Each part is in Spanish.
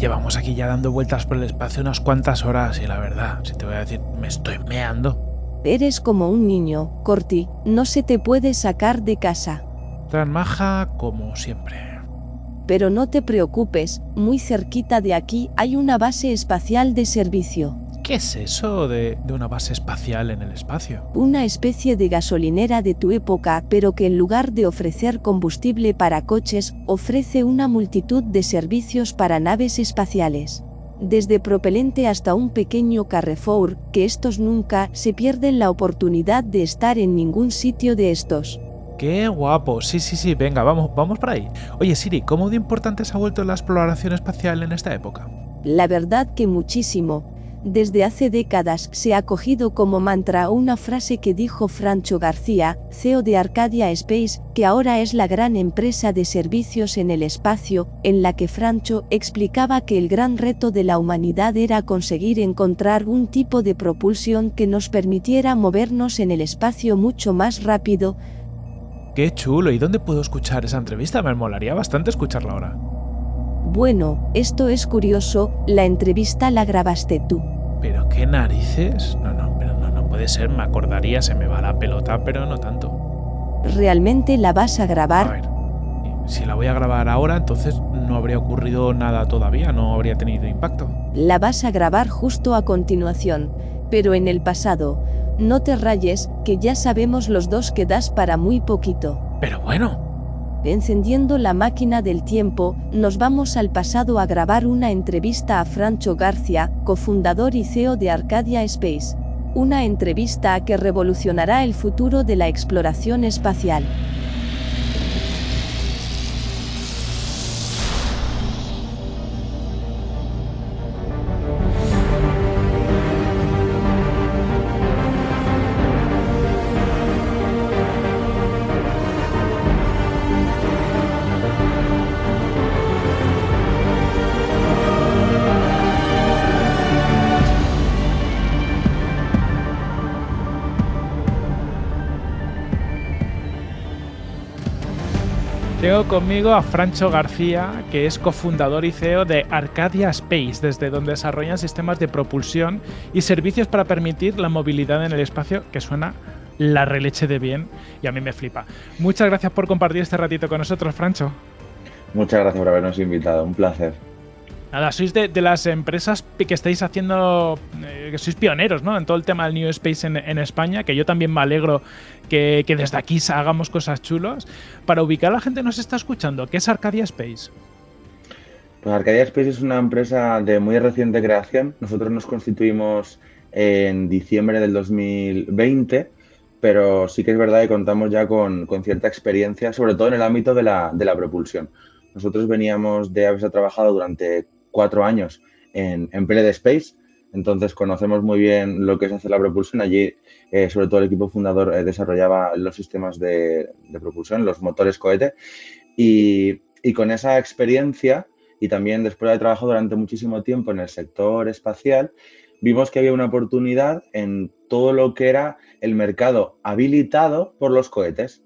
Llevamos aquí ya dando vueltas por el espacio unas cuantas horas y la verdad, si te voy a decir, me estoy meando. Eres como un niño, Corti, no se te puede sacar de casa. Tan maja como siempre. Pero no te preocupes, muy cerquita de aquí hay una base espacial de servicio. ¿Qué es eso de, de una base espacial en el espacio? Una especie de gasolinera de tu época, pero que en lugar de ofrecer combustible para coches, ofrece una multitud de servicios para naves espaciales. Desde propelente hasta un pequeño Carrefour, que estos nunca se pierden la oportunidad de estar en ningún sitio de estos. Qué guapo. Sí, sí, sí. Venga, vamos, vamos por ahí. Oye, Siri, ¿cómo de importante se ha vuelto la exploración espacial en esta época? La verdad que muchísimo. Desde hace décadas se ha cogido como mantra una frase que dijo Francho García, CEO de Arcadia Space, que ahora es la gran empresa de servicios en el espacio, en la que Francho explicaba que el gran reto de la humanidad era conseguir encontrar un tipo de propulsión que nos permitiera movernos en el espacio mucho más rápido. Qué chulo. ¿Y dónde puedo escuchar esa entrevista? Me molaría bastante escucharla ahora. Bueno, esto es curioso, la entrevista la grabaste tú. ¿Pero qué narices? No, no, pero no, no puede ser, me acordaría, se me va la pelota, pero no tanto. ¿Realmente la vas a A grabar? ver, si la voy a grabar ahora, entonces no habría ocurrido nada todavía, no habría tenido impacto. La vas a grabar justo a continuación, pero en el pasado. No te rayes, que ya sabemos los dos que das para muy poquito. Pero bueno, Encendiendo la máquina del tiempo, nos vamos al pasado a grabar una entrevista a Francho García, cofundador y CEO de Arcadia Space. Una entrevista que revolucionará el futuro de la exploración espacial. Tengo conmigo a Francho García, que es cofundador y CEO de Arcadia Space, desde donde desarrollan sistemas de propulsión y servicios para permitir la movilidad en el espacio, que suena la releche de bien y a mí me flipa. Muchas gracias por compartir este ratito con nosotros, Francho. Muchas gracias por habernos invitado, un placer. Nada, sois de, las empresas que estáis haciendo, eh, que sois pioneros, ¿no? En todo el tema del New Space en, España, que yo también me alegro que, desde aquí hagamos cosas chulas. Para ubicar a la gente que nos está escuchando, ¿qué es Arcadia Space? Pues Arcadia Space es una empresa de muy reciente creación. Nosotros nos constituimos en diciembre del 2020, pero sí que es verdad que contamos ya con, con cierta experiencia, sobre todo en el ámbito de la, de la propulsión. Nosotros veníamos de haber trabajado durante cuatro años en, en PLD Space, entonces conocemos muy bien lo que es hacer la propulsión. Allí, eh, sobre todo el equipo fundador eh, desarrollaba los sistemas de, de propulsión, los motores cohete, y, y con esa experiencia y también después de haber trabajado durante muchísimo tiempo en el sector espacial, vimos que había una oportunidad en todo lo que era el mercado habilitado por los cohetes.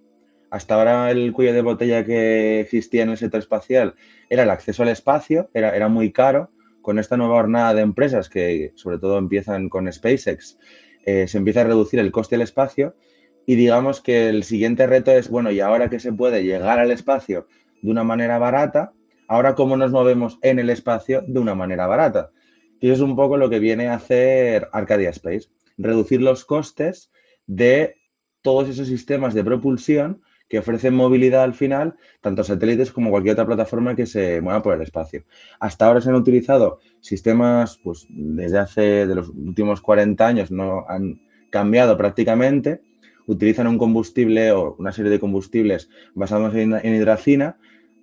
Hasta ahora el cuello de botella que existía en el sector espacial era el acceso al espacio, era, era muy caro. Con esta nueva jornada de empresas que sobre todo empiezan con SpaceX, eh, se empieza a reducir el coste del espacio y digamos que el siguiente reto es, bueno, y ahora que se puede llegar al espacio de una manera barata, ahora cómo nos movemos en el espacio de una manera barata. Y eso es un poco lo que viene a hacer Arcadia Space, reducir los costes de todos esos sistemas de propulsión que ofrecen movilidad al final, tanto satélites como cualquier otra plataforma que se mueva por el espacio. Hasta ahora se han utilizado sistemas, pues desde hace de los últimos 40 años no han cambiado prácticamente, utilizan un combustible o una serie de combustibles basados en, hidracina.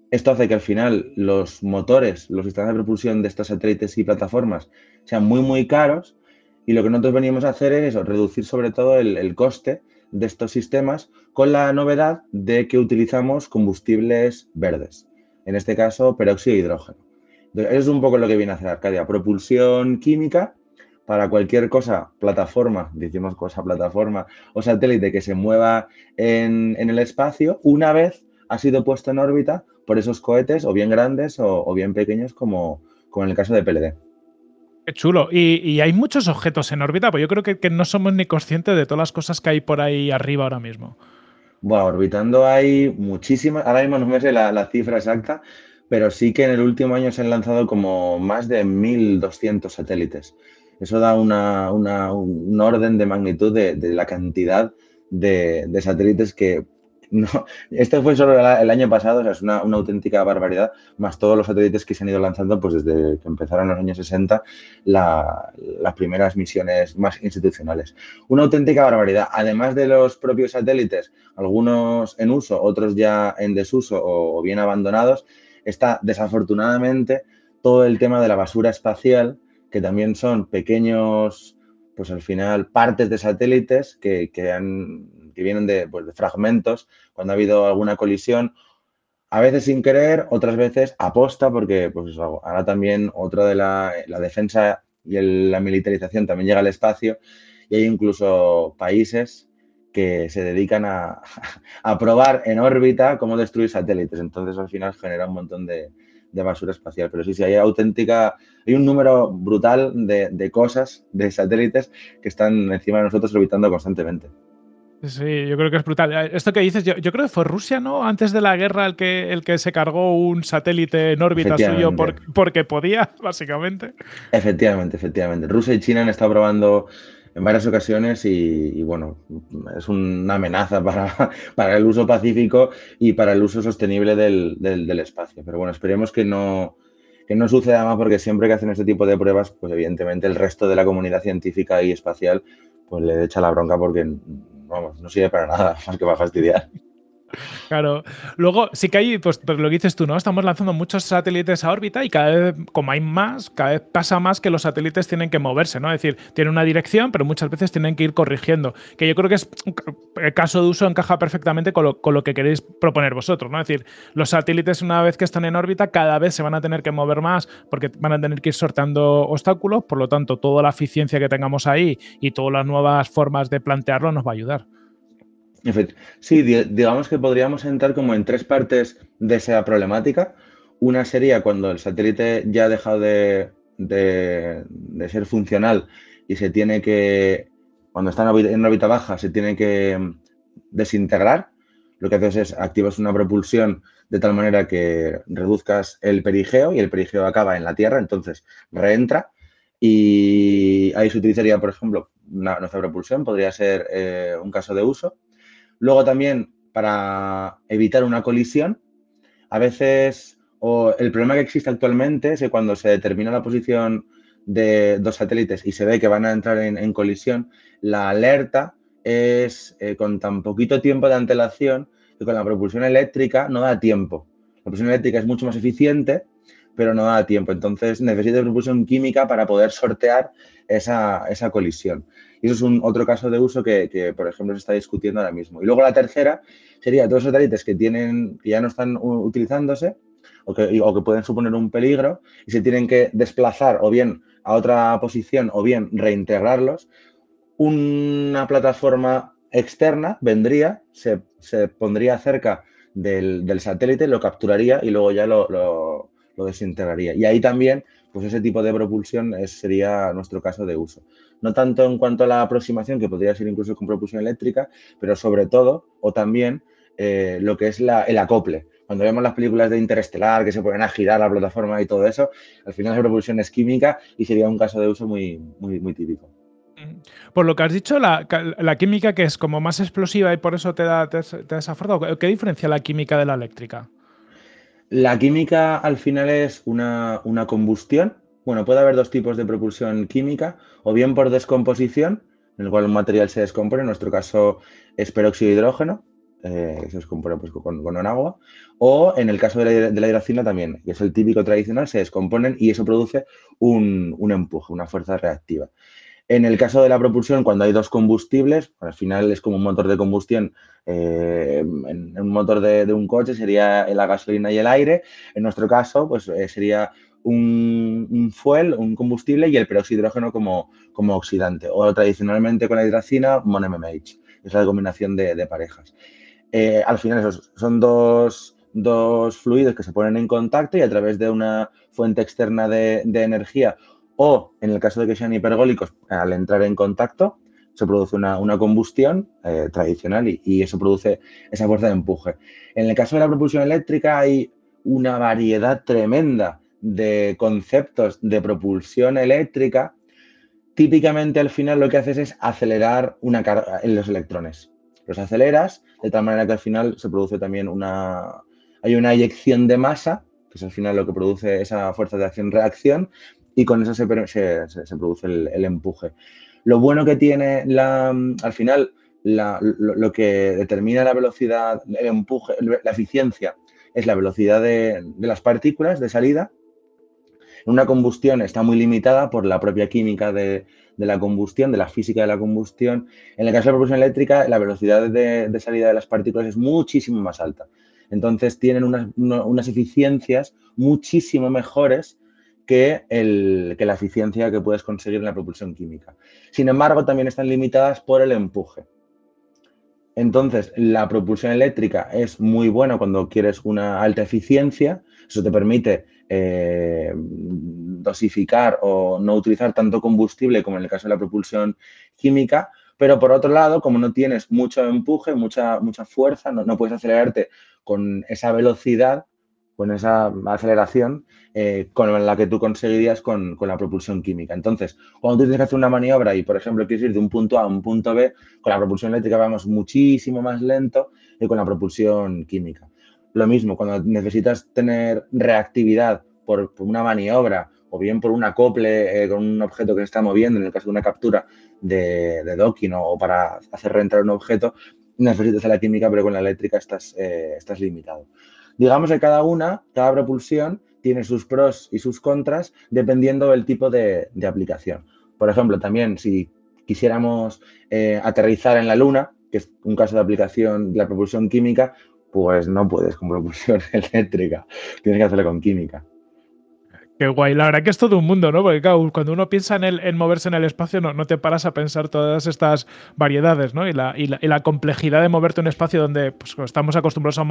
Esto hace que al final los motores, los sistemas de propulsión de estos satélites y plataformas sean muy, muy caros. Y lo que nosotros venimos a hacer es reducir sobre todo el coste de estos sistemas con la novedad de que utilizamos combustibles verdes, en este caso peróxido de hidrógeno. Entonces, eso es un poco lo que viene a hacer Arcadia, propulsión química para cualquier cosa, plataforma, decimos cosa, plataforma o satélite que se mueva en, en el espacio, una vez ha sido puesto en órbita por esos cohetes, o bien grandes o, bien pequeños como, como en el caso de PLD. Qué chulo. Y, hay muchos objetos en órbita, pues yo creo que, no somos ni conscientes de todas las cosas que hay por ahí arriba ahora mismo. Bueno, orbitando hay muchísimas, ahora mismo no me sé la, cifra exacta, pero sí que en el último año se han lanzado como más de 1.200 satélites. Eso da una, un orden de magnitud de, la cantidad de, de, satélites que no, este fue solo el año pasado, o sea, es una, auténtica barbaridad, más todos los satélites que se han ido lanzando pues desde que empezaron los años 60 las primeras misiones más institucionales. Una auténtica barbaridad. Además de los propios satélites, algunos en uso, otros ya en desuso o, bien abandonados, está desafortunadamente todo el tema de la basura espacial, que también son pequeños, pues al final, partes de satélites que, que han que vienen pues, de, fragmentos, cuando ha habido alguna colisión, a veces sin querer, otras veces aposta, porque pues ahora también otra de la, defensa y la militarización también llega al espacio y hay incluso países que se dedican a, probar en órbita cómo destruir satélites. Entonces al final genera un montón de, basura espacial. Pero sí, sí, hay auténtica, hay un número brutal de, de cosas, de satélites que están encima de nosotros orbitando constantemente. Sí, yo creo que es brutal. Eh, esto que dices, yo, creo que fue Rusia, ¿no? Antes de la guerra el que, el que se cargó un satélite en órbita suyo porque podía, básicamente. Efectivamente, efectivamente. Rusia y China han estado probando en varias ocasiones y, bueno, es una amenaza para, para, el uso pacífico y para el uso sostenible del, del, espacio. Pero bueno, esperemos que no, que no suceda más porque siempre que hacen este tipo de pruebas, pues evidentemente el resto de la comunidad científica y espacial pues le echa la bronca porque vamos, no sirve para nada más que para fastidiar. Claro. Luego, sí que hay, pues, pues, lo que dices tú, ¿no? Estamos lanzando muchos satélites a órbita y cada vez, como hay más, cada vez pasa más que los satélites tienen que moverse, ¿no? Es decir, tienen una dirección, pero muchas veces tienen que ir corrigiendo. Que yo creo que es el caso de uso encaja perfectamente con lo, que queréis proponer vosotros, ¿no? Es decir, los satélites, una vez que están en órbita, cada vez se van a tener que mover más porque van a tener que ir sorteando obstáculos, por lo tanto, toda la eficiencia que tengamos ahí y todas las nuevas formas de plantearlo nos va a ayudar. Sí, digamos que podríamos entrar como en tres partes de esa problemática. Una sería cuando el satélite ya ha dejado de, ser funcional y se tiene que, cuando está en órbita baja, se tiene que mm, desintegrar. Lo que haces es activas una propulsión de tal manera que reduzcas el perigeo y el perigeo acaba en la Tierra, entonces reentra y ahí se utilizaría, por ejemplo, nuestra propulsión, podría ser eh, un caso de uso. Luego también para evitar una colisión, a veces, o el problema que existe actualmente es que cuando se determina la posición de dos satélites y se ve que van a entrar en, colisión, la alerta es eh, con tan poquito tiempo de antelación que con la propulsión eléctrica no da tiempo. La propulsión eléctrica es mucho más eficiente, pero no da tiempo. Entonces necesita propulsión química para poder sortear esa, esa colisión. Y eso es un otro caso de uso que, por ejemplo, se está discutiendo ahora mismo. Y luego la tercera sería todos los satélites que, tienen, que ya no están utilizándose o que, o que pueden suponer un peligro y se tienen que desplazar o bien a otra posición o bien reintegrarlos. Una plataforma externa vendría, se, pondría cerca del, satélite, lo capturaría y luego ya lo desintegraría. Y ahí también pues ese tipo de propulsión sería nuestro caso de uso. No tanto en cuanto a la aproximación, que podría ser incluso con propulsión eléctrica, pero sobre todo, o también, eh, lo que es el acople. Cuando vemos las películas de Interestelar, que se ponen a girar la plataforma y todo eso, al final la propulsión es química y sería un caso de uso muy, muy, típico. Por lo que has dicho, la, química que es como más explosiva y por eso te da, te, ¿qué diferencia la química de la eléctrica? La química al final es una, combustión. Bueno, puede haber dos tipos de propulsión química, o bien por descomposición, en el cual un material se descompone, en nuestro caso es peróxido de hidrógeno, eh, se descompone pues, con, agua, o en el caso de la, hidracina también, que es el típico tradicional, se descomponen y eso produce un, un empuje, una fuerza reactiva. En el caso de la propulsión, cuando hay dos combustibles, al final es como un motor de combustión. Eh, en un motor de, un coche sería la gasolina y el aire. En nuestro caso, pues eh, sería un, fuel, un combustible y el hidrógeno como, como oxidante. O tradicionalmente con la hidracina, MON-MMH. Es la combinación de, parejas. Eh, al final, esos son dos, dos fluidos que se ponen en contacto y a través de una fuente externa de, energía o, en el caso de que sean hipergólicos, al entrar en contacto, se produce una, combustión eh, tradicional y, y, eso produce esa fuerza de empuje. En el caso de la propulsión eléctrica hay una variedad tremenda de conceptos de propulsión eléctrica. Típicamente al final lo que haces es acelerar una carga en los electrones. Los aceleras de tal manera que al final se produce también una, hay una eyección de masa, que es al final lo que produce esa fuerza de acción-reacción, y con eso se, produce el, empuje. Lo bueno que tiene la, al final, lo, que determina la velocidad, el empuje, la eficiencia, es la velocidad de, las partículas de salida. Una combustión está muy limitada por la propia química de, la combustión, de la física de la combustión. En el caso de la propulsión eléctrica, la velocidad de salida de las partículas es muchísimo más alta. Entonces tienen unas, eficiencias muchísimo mejores que, la eficiencia que puedes conseguir en la propulsión química. Sin embargo, también están limitadas por el empuje. Entonces, la propulsión eléctrica es muy buena cuando quieres una alta eficiencia. Eso te permite eh, dosificar o no utilizar tanto combustible como en el caso de la propulsión química, pero por otro lado, como no tienes mucho empuje, mucha, mucha fuerza, no, puedes acelerarte con esa velocidad, con esa aceleración eh, con la que tú conseguirías con, la propulsión química. Entonces, cuando tú tienes que hacer una maniobra y, por ejemplo, quieres ir de un punto A a un punto B, con la propulsión eléctrica vamos muchísimo más lento que con la propulsión química. Lo mismo, cuando necesitas tener reactividad por una maniobra o bien por un acople eh, con un objeto que se está moviendo, en el caso de una captura de, docking o, para hacer reentrar un objeto, necesitas la química, pero con la eléctrica estás, eh, estás limitado. Digamos que cada una, cada propulsión, tiene sus pros y sus contras dependiendo del tipo de, aplicación. Por ejemplo, también si quisiéramos eh, aterrizar en la Luna, que es un caso de aplicación de la propulsión química, pues no puedes con propulsión eléctrica, tienes que hacerlo con química. Qué guay. La verdad que es todo un mundo, ¿no? Porque claro, cuando uno piensa en, el, en moverse en el espacio, no, no, te paras a pensar todas estas variedades, ¿no? Y la, y la, complejidad de moverte en un espacio donde pues, estamos acostumbrados a,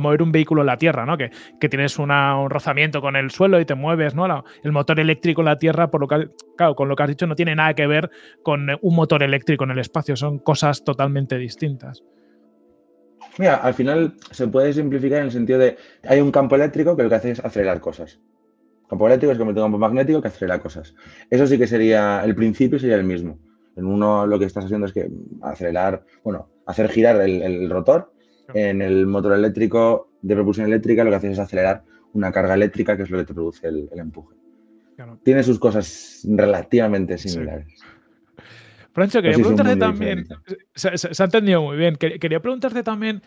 mover un vehículo en la Tierra, ¿no? Que, que tienes un rozamiento con el suelo y te mueves, ¿no? el motor eléctrico en la Tierra, por lo que, claro, con lo que has dicho, no tiene nada que ver con un motor eléctrico en el espacio. Son cosas totalmente distintas. Mira, al final se puede simplificar en el sentido de hay un campo eléctrico que lo que hace es acelerar cosas campo eléctrico es como un campo magnético que acelera cosas. Eso sí que sería, el principio sería el mismo. En uno lo que estás haciendo es que acelerar, bueno, hacer girar el, rotor. En el motor eléctrico de propulsión eléctrica lo que haces es acelerar una carga eléctrica que es lo que te produce el, empuje. Tiene sus cosas relativamente similares. Francho, quería preguntarte también, se, ha entendido muy bien, quería preguntarte también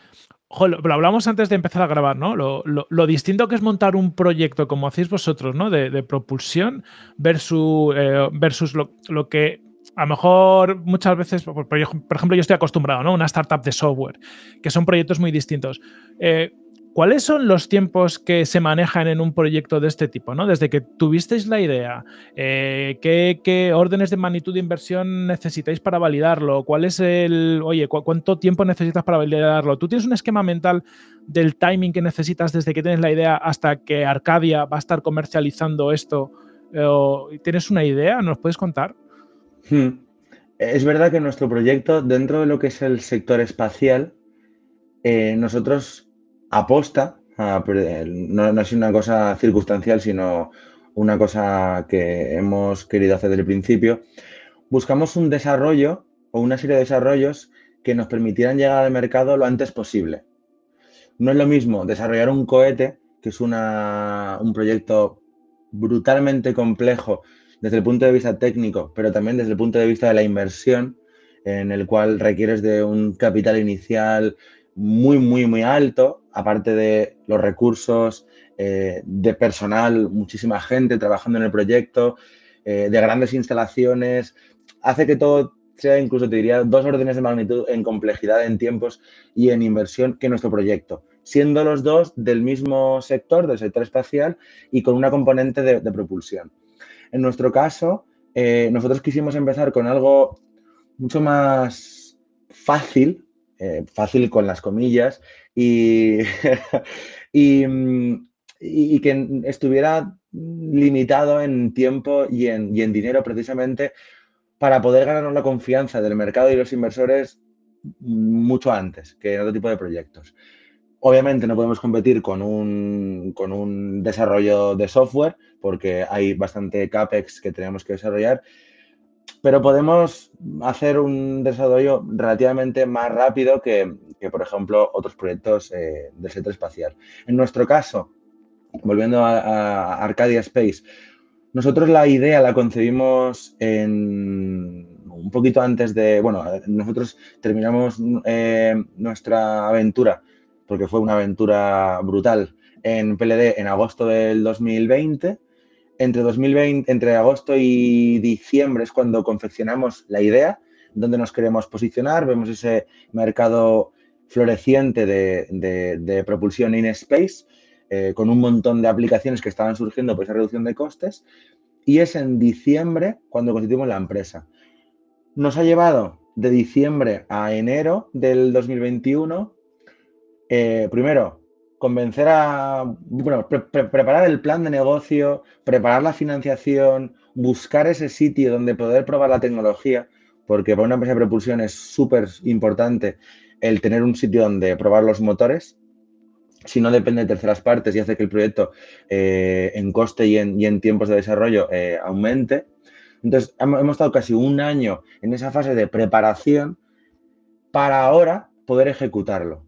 lo, hablamos antes de empezar a grabar, ¿no? Lo, distinto que es montar un proyecto como hacéis vosotros, ¿no? De, propulsión versus, eh, versus lo, que a lo mejor muchas veces, por, ejemplo, yo estoy acostumbrado, ¿no? Una startup de software, que son proyectos muy distintos. Eh, ¿Cuáles son los tiempos que se manejan en un proyecto de este tipo? ¿no? Desde que tuvisteis la idea, eh, ¿qué, órdenes de magnitud de inversión necesitáis para validarlo? ¿Cuál es el, oye, cuánto tiempo necesitas para validarlo? ¿Tú tienes un esquema mental del timing que necesitas desde que tienes la idea hasta que Arcadia va a estar comercializando esto? Eh, ¿Tienes una idea? ¿Nos puedes contar? Hmm. Es verdad que nuestro proyecto, dentro de lo que es el sector espacial, eh, nosotros aposta, no, no es una cosa circunstancial, sino una cosa que hemos querido hacer desde el principio, buscamos un desarrollo o una serie de desarrollos que nos permitieran llegar al mercado lo antes posible. No es lo mismo desarrollar un cohete, que es una, un proyecto brutalmente complejo desde el punto de vista técnico, pero también desde el punto de vista de la inversión, en el cual requieres de un capital inicial muy, muy, muy alto, aparte de los recursos eh, de personal, muchísima gente trabajando en el proyecto, eh, de grandes instalaciones, hace que todo sea incluso, te diría, dos órdenes de magnitud en complejidad, en tiempos y en inversión que nuestro proyecto, siendo los dos del mismo sector, del sector espacial y con una componente de, propulsión. En nuestro caso, eh, nosotros quisimos empezar con algo mucho más fácil eh, fácil con las comillas, y, y, que estuviera limitado en tiempo y en, y en dinero precisamente para poder ganarnos la confianza del mercado y los inversores mucho antes que en otro tipo de proyectos. Obviamente no podemos competir con un, con un desarrollo de software porque hay bastante CAPEX que tenemos que desarrollar, pero podemos hacer un desarrollo relativamente más rápido que, por ejemplo, otros proyectos eh, del sector espacial. En nuestro caso, volviendo a, Arcadia Space, nosotros la idea la concebimos en un poquito antes de, bueno, nosotros terminamos eh, nuestra aventura, porque fue una aventura brutal, en PLD en agosto del 2020. Entre, 2020, entre agosto y diciembre es cuando confeccionamos la idea, donde nos queremos posicionar, vemos ese mercado floreciente de, propulsión in space, eh, con un montón de aplicaciones que estaban surgiendo por esa reducción de costes, y es en diciembre cuando constituimos la empresa. Nos ha llevado de diciembre a enero del 2021, eh, primero, convencer a, bueno, preparar el plan de negocio, preparar la financiación, buscar ese sitio donde poder probar la tecnología, porque para una empresa de propulsión es súper importante el tener un sitio donde probar los motores. Si no depende de terceras partes y hace que el proyecto eh, en coste y en, tiempos de desarrollo eh, aumente. Entonces, hemos, estado casi un año en esa fase de preparación para ahora poder ejecutarlo.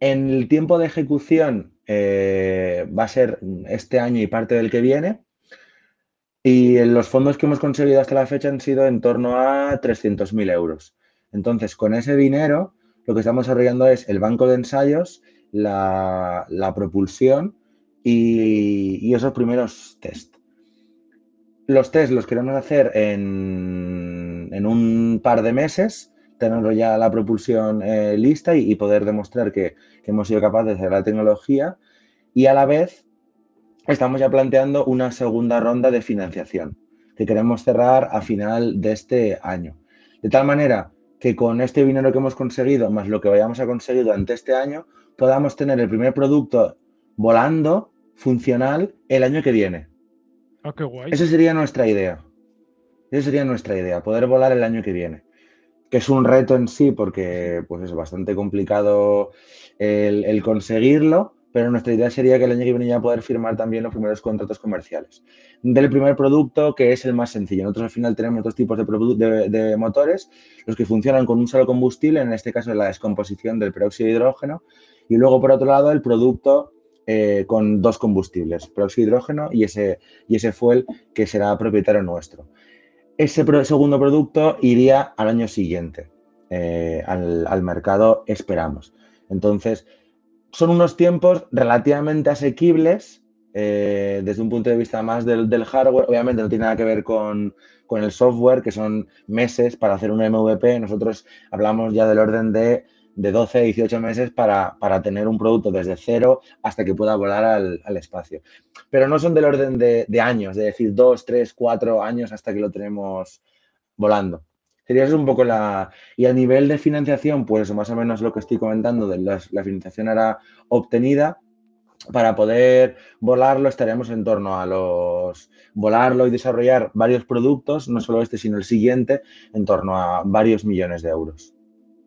En el tiempo de ejecución eh, va a ser este año y parte del que viene. Y los fondos que hemos conseguido hasta la fecha han sido en torno a 300.000 euros. Entonces, con ese dinero, lo que estamos desarrollando es el banco de ensayos, la, propulsión y, esos primeros test. Los test los queremos hacer en, un par de meses, tener ya la propulsión eh, lista y, poder demostrar que, hemos sido capaces de hacer la tecnología y a la vez estamos ya planteando una segunda ronda de financiación que queremos cerrar a final de este año. De tal manera que con este dinero que hemos conseguido, más lo que vayamos a conseguir durante este año, podamos tener el primer producto volando, funcional, el año que viene. Ah, qué guay. Esa sería nuestra idea. Esa sería nuestra idea, poder volar el año que viene. Que es un reto en sí porque pues es bastante complicado el, conseguirlo, pero nuestra idea sería que el año que viene ya poder firmar también los primeros contratos comerciales. Del primer producto, que es el más sencillo. Nosotros al final tenemos dos tipos de, motores, los que funcionan con un solo combustible, en este caso la descomposición del peróxido de hidrógeno, y luego por otro lado el producto eh, con dos combustibles, peróxido de hidrógeno y ese, y ese fuel que será propietario nuestro. Ese segundo producto iría al año siguiente, eh, al, mercado, esperamos. Entonces, son unos tiempos relativamente asequibles eh, desde un punto de vista más del, hardware. Obviamente no tiene nada que ver con, con, el software, que son meses para hacer un MVP. Nosotros hablamos ya del orden de de 12 a 18 meses para, tener un producto desde cero hasta que pueda volar al, espacio. Pero no son del orden de, años, de decir dos, tres, cuatro años hasta que lo tenemos volando. Sería eso un poco la... Y a nivel de financiación, pues más o menos lo que estoy comentando, de la, financiación era obtenida. Para poder volarlo estaremos en torno a los... Volarlo y desarrollar varios productos, no solo este, sino el siguiente, en torno a varios millones de euros.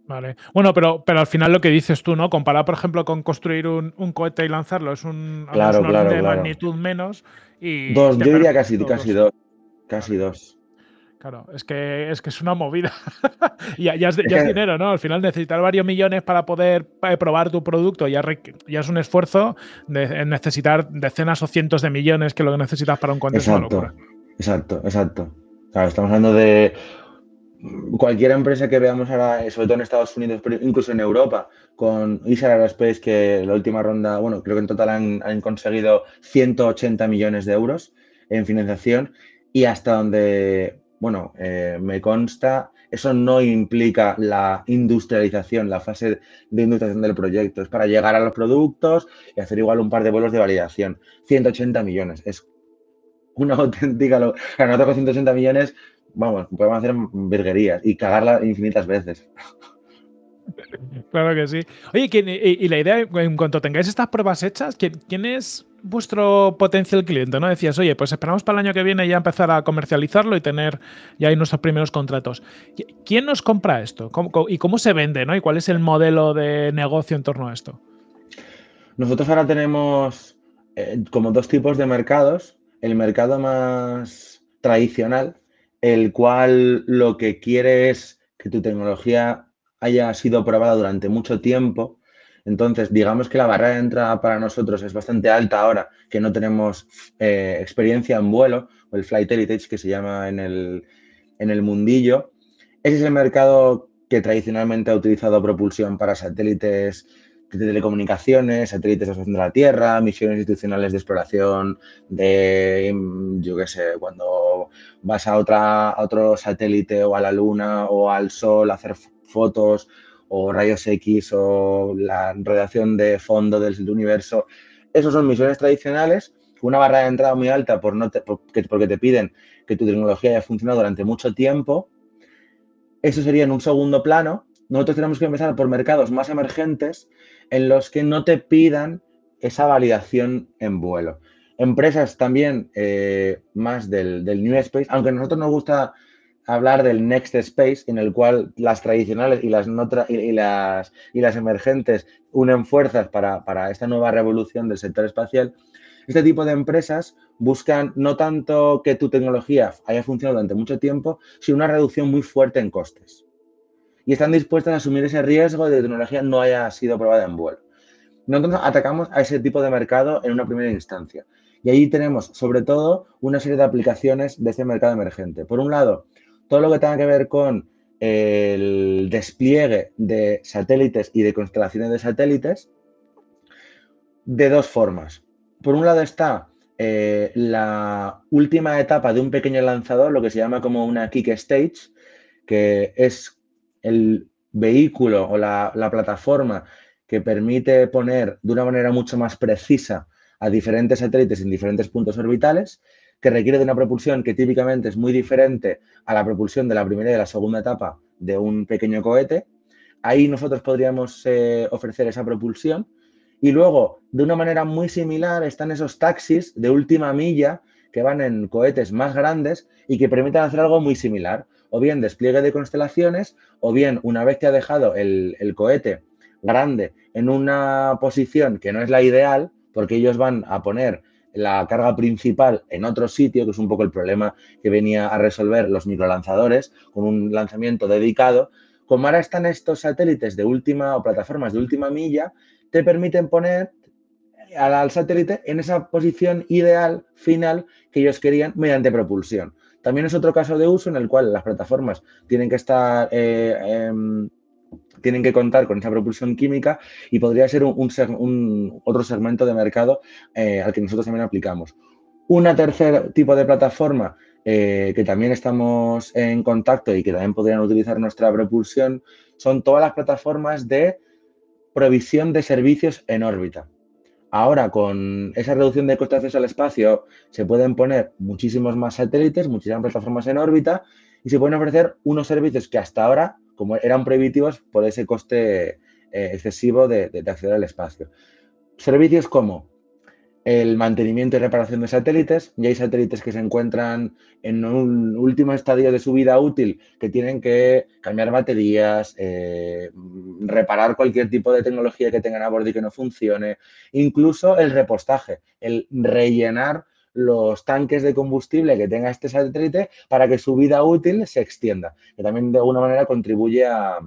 Vale. Bueno, pero, pero al final lo que dices tú, ¿no? Comparar, por ejemplo, con construir un, cohete y lanzarlo es un claro, de magnitud menos. Y dos, yo diría casi, casi dos. Casi dos. Claro, es que es que es una movida. ya, ya, es, dinero, ¿no? Al final necesitar varios millones para poder eh, probar tu producto ya, ya es un esfuerzo de necesitar decenas o cientos de millones que lo que necesitas para un cohete exacto, Exacto, exacto. Claro, estamos hablando de cualquier empresa que veamos ahora, sobre todo en Estados Unidos, pero incluso en Europa, con Isar Aerospace, que la última ronda, bueno, creo que en total han, conseguido 180 millones de euros en financiación y hasta donde, bueno, eh, me consta, eso no implica la industrialización, la fase de industrialización del proyecto, es para llegar a los productos y hacer igual un par de vuelos de validación. 180 millones, es una auténtica... Nosotros con 180 millones vamos, podemos hacer virguerías y cagarla infinitas veces. Claro que sí. Oye, y, la idea, en cuanto tengáis estas pruebas hechas, ¿quién, es vuestro potencial cliente? ¿No? Decías, oye, pues esperamos para el año que viene ya empezar a comercializarlo y tener ya ahí nuestros primeros contratos. ¿Quién nos compra esto? ¿Y cómo se vende? ¿no? ¿Y cuál es el modelo de negocio en torno a esto? Nosotros ahora tenemos eh, como dos tipos de mercados. El mercado más tradicional, el cual lo que quiere es que tu tecnología haya sido probada durante mucho tiempo. Entonces, digamos que la barrera de entrada para nosotros es bastante alta ahora que no tenemos eh, experiencia en vuelo, o el Flight Heritage que se llama en el, en el mundillo. Ese es el mercado que tradicionalmente ha utilizado propulsión para satélites de telecomunicaciones, satélites de de la Tierra, misiones institucionales de exploración de, yo qué sé, cuando vas a, otra, a otro satélite o a la Luna o al Sol a hacer fotos o rayos X o la radiación de fondo del universo. Esos son misiones tradicionales, una barra de entrada muy alta por no porque, porque te piden que tu tecnología haya funcionado durante mucho tiempo. Eso sería en un segundo plano. Nosotros tenemos que empezar por mercados más emergentes en los que no te pidan esa validación en vuelo. Empresas también eh, más del, del, New Space, aunque a nosotros nos gusta hablar del Next Space, en el cual las tradicionales y las, y, las, y las emergentes unen fuerzas para, para esta nueva revolución del sector espacial. Este tipo de empresas buscan no tanto que tu tecnología haya funcionado durante mucho tiempo, sino una reducción muy fuerte en costes y están dispuestas a asumir ese riesgo de que la tecnología no haya sido probada en vuelo. Nosotros atacamos a ese tipo de mercado en una primera instancia. Y ahí tenemos, sobre todo, una serie de aplicaciones de ese mercado emergente. Por un lado, todo lo que tenga que ver con el despliegue de satélites y de constelaciones de satélites de dos formas. Por un lado está eh, la última etapa de un pequeño lanzador, lo que se llama como una kick stage, que es el vehículo o la, plataforma que permite poner de una manera mucho más precisa a diferentes satélites en diferentes puntos orbitales, que requiere de una propulsión que típicamente es muy diferente a la propulsión de la primera y de la segunda etapa de un pequeño cohete. Ahí nosotros podríamos eh, ofrecer esa propulsión. Y luego, de una manera muy similar, están esos taxis de última milla que van en cohetes más grandes y que permiten hacer algo muy similar o bien despliegue de constelaciones, o bien una vez que ha dejado el, cohete grande en una posición que no es la ideal, porque ellos van a poner la carga principal en otro sitio, que es un poco el problema que venía a resolver los microlanzadores con un lanzamiento dedicado. Como ahora están estos satélites de última o plataformas de última milla, te permiten poner al, satélite en esa posición ideal final que ellos querían mediante propulsión. También es otro caso de uso en el cual las plataformas tienen que estar, eh, em, tienen que contar con esa propulsión química y podría ser un, otro segmento de mercado eh, al que nosotros también aplicamos. Una tercer tipo de plataforma eh, que también estamos en contacto y que también podrían utilizar nuestra propulsión son todas las plataformas de provisión de servicios en órbita. Ahora, con esa reducción de coste de acceso al espacio, se pueden poner muchísimos más satélites, muchísimas plataformas en órbita y se pueden ofrecer unos servicios que hasta ahora, como eran prohibitivos por ese coste eh, excesivo de acceder al espacio. Servicios como el mantenimiento y reparación de satélites. Ya hay satélites que se encuentran en un último estadio de su vida útil que tienen que cambiar baterías, eh, reparar cualquier tipo de tecnología que tengan a bordo y que no funcione. Incluso el repostaje, el rellenar los tanques de combustible que tenga este satélite para que su vida útil se extienda, que también de alguna manera contribuye a,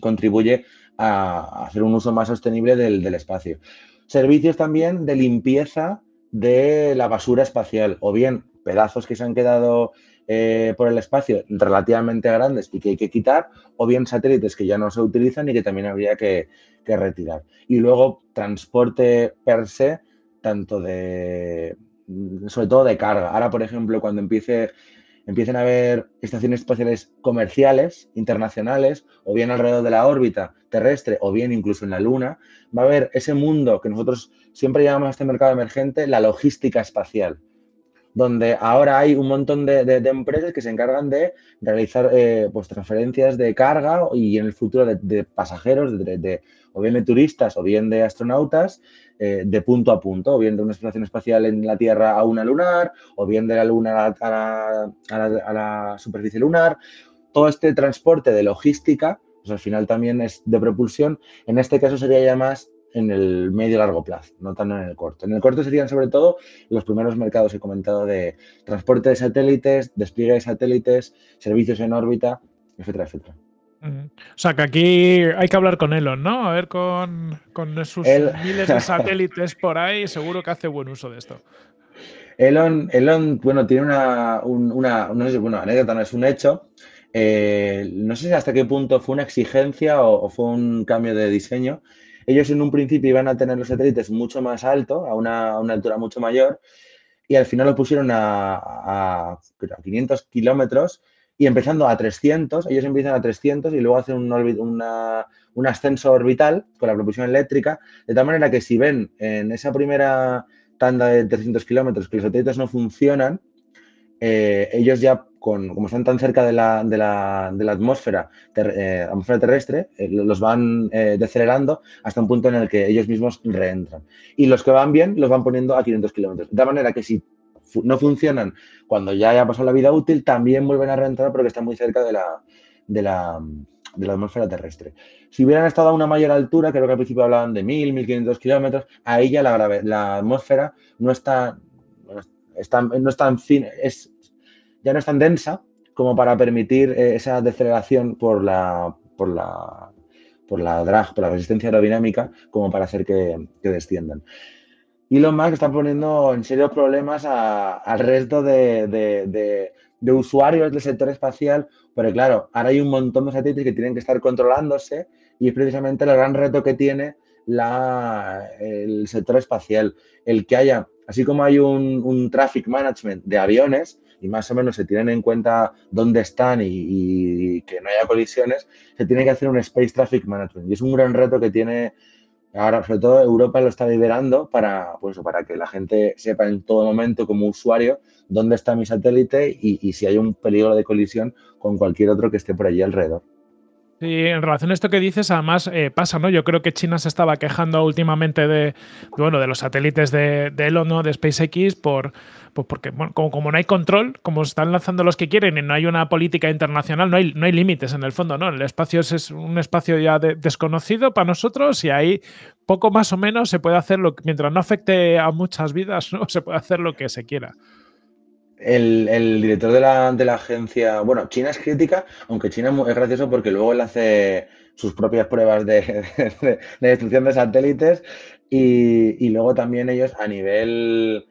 contribuye a hacer un uso más sostenible del, del espacio. Servicios también de limpieza de la basura espacial, o bien pedazos que se han quedado eh, por el espacio relativamente grandes y que hay que quitar, o bien satélites que ya no se utilizan y que también habría que, que retirar. Y luego transporte per se, tanto de, sobre todo de carga. Ahora, por ejemplo, cuando empiece empiecen a haber estaciones espaciales comerciales, internacionales, o bien alrededor de la órbita terrestre, o bien incluso en la Luna, va a haber ese mundo que nosotros siempre llamamos este mercado emergente la logística espacial, donde ahora hay un montón de, empresas que se encargan de realizar eh, pues, transferencias de carga y en el futuro de, pasajeros, de, o bien de turistas o bien de astronautas, eh, de punto a punto, o bien de una exploración espacial en la Tierra a una lunar, o bien de la Luna a la, superficie lunar. Todo este transporte de logística, pues al final también es de propulsión. En este caso sería ya más en el medio largo plazo, no tanto en el corto. En el corto serían sobre todo los primeros mercados he comentado de transporte de satélites, despliegue de satélites, servicios en órbita, etcétera, etcétera. O sea, que aquí hay que hablar con Elon, ¿no? A ver con, con sus miles de satélites por ahí, seguro que hace buen uso de esto. Elon, Elon bueno, tiene una, una, no sé, bueno, anécdota, no es un hecho. Eh, no sé hasta qué punto fue una exigencia o, fue un cambio de diseño, ellos en un principio iban a tener los satélites mucho más alto, a una, altura mucho mayor, y al final lo pusieron a, 500 kilómetros y empezando a 300, ellos empiezan a 300 y luego hacen un, un ascenso orbital con la propulsión eléctrica, de tal manera que si ven en esa primera tanda de 300 kilómetros que los satélites no funcionan, eh, ellos ya, con, como están tan cerca de la, de la, de la atmósfera, eh, atmósfera terrestre, eh, los van decelerando hasta un punto en el que ellos mismos reentran. Y los que van bien los van poniendo a 500 kilómetros. De manera que si no funcionan cuando ya haya pasado la vida útil, también vuelven a reentrar porque están muy cerca de la, de la, de la atmósfera terrestre. Si hubieran estado a una mayor altura, creo que al principio hablaban de 1000, 1500 kilómetros, ahí ya la, la atmósfera no está no es tan fin, es, ya no es tan densa como para permitir eh, esa deceleración por la, por la, por la drag, por la resistencia aerodinámica, como para hacer que, que desciendan. Elon Musk está poniendo en serio problemas al resto de, de, de, usuarios del sector espacial, porque claro, ahora hay un montón de satélites que tienen que estar controlándose y es precisamente el gran reto que tiene la, el sector espacial, el que haya Así como hay un, traffic management de aviones y más o menos se tienen en cuenta dónde están y, que no haya colisiones, se tiene que hacer un space traffic management. Y es un gran reto que tiene ahora, sobre todo Europa lo está liderando para, pues, para que la gente sepa en todo momento como usuario dónde está mi satélite y, y si hay un peligro de colisión con cualquier otro que esté por allí alrededor. Sí, en relación a esto que dices, además eh, pasa, ¿no? Yo creo que China se estaba quejando últimamente de, bueno, de los satélites de, de Elon, ¿no? De SpaceX, por, pues porque, bueno, como, no hay control, como están lanzando los que quieren y no hay una política internacional, no hay, no hay límites en el fondo, ¿no? El espacio es, un espacio ya desconocido para nosotros y ahí poco más o menos se puede hacer lo que, mientras no afecte a muchas vidas, ¿no? Se puede hacer lo que se quiera. El, director de la, de la, agencia, bueno, China es crítica, aunque China es gracioso porque luego él hace sus propias pruebas de, destrucción de satélites y, y, luego también ellos a nivel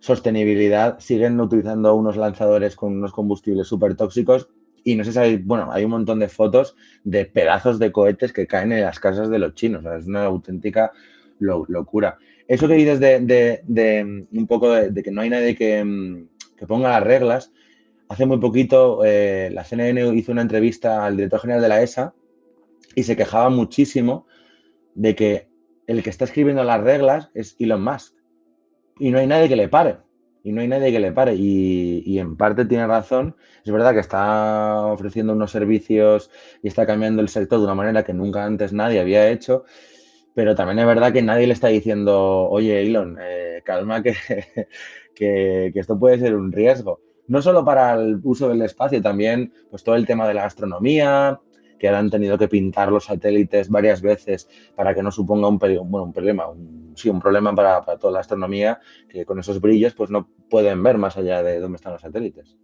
sostenibilidad siguen utilizando unos lanzadores con unos combustibles súper tóxicos y no sé si hay, bueno, hay un montón de fotos de pedazos de cohetes que caen en las casas de los chinos, es una auténtica locura. Eso que dices de, de, de un poco de, que no hay nadie que que ponga las reglas. Hace muy poquito eh, la CNN hizo una entrevista al director general de la ESA y se quejaba muchísimo de que el que está escribiendo las reglas es Elon Musk. Y no hay nadie que le pare. Y no hay nadie que le pare. Y, en parte tiene razón. Es verdad que está ofreciendo unos servicios y está cambiando el sector de una manera que nunca antes nadie había hecho. Pero también es verdad que nadie le está diciendo, oye, Elon, eh, calma que, que, esto puede ser un riesgo. No solo para el uso del espacio, también pues todo el tema de la astronomía, que han tenido que pintar los satélites varias veces para que no suponga un, bueno, un problema, sí, un problema para, para, toda la astronomía, que con esos brillos pues no pueden ver más allá de dónde están los satélites.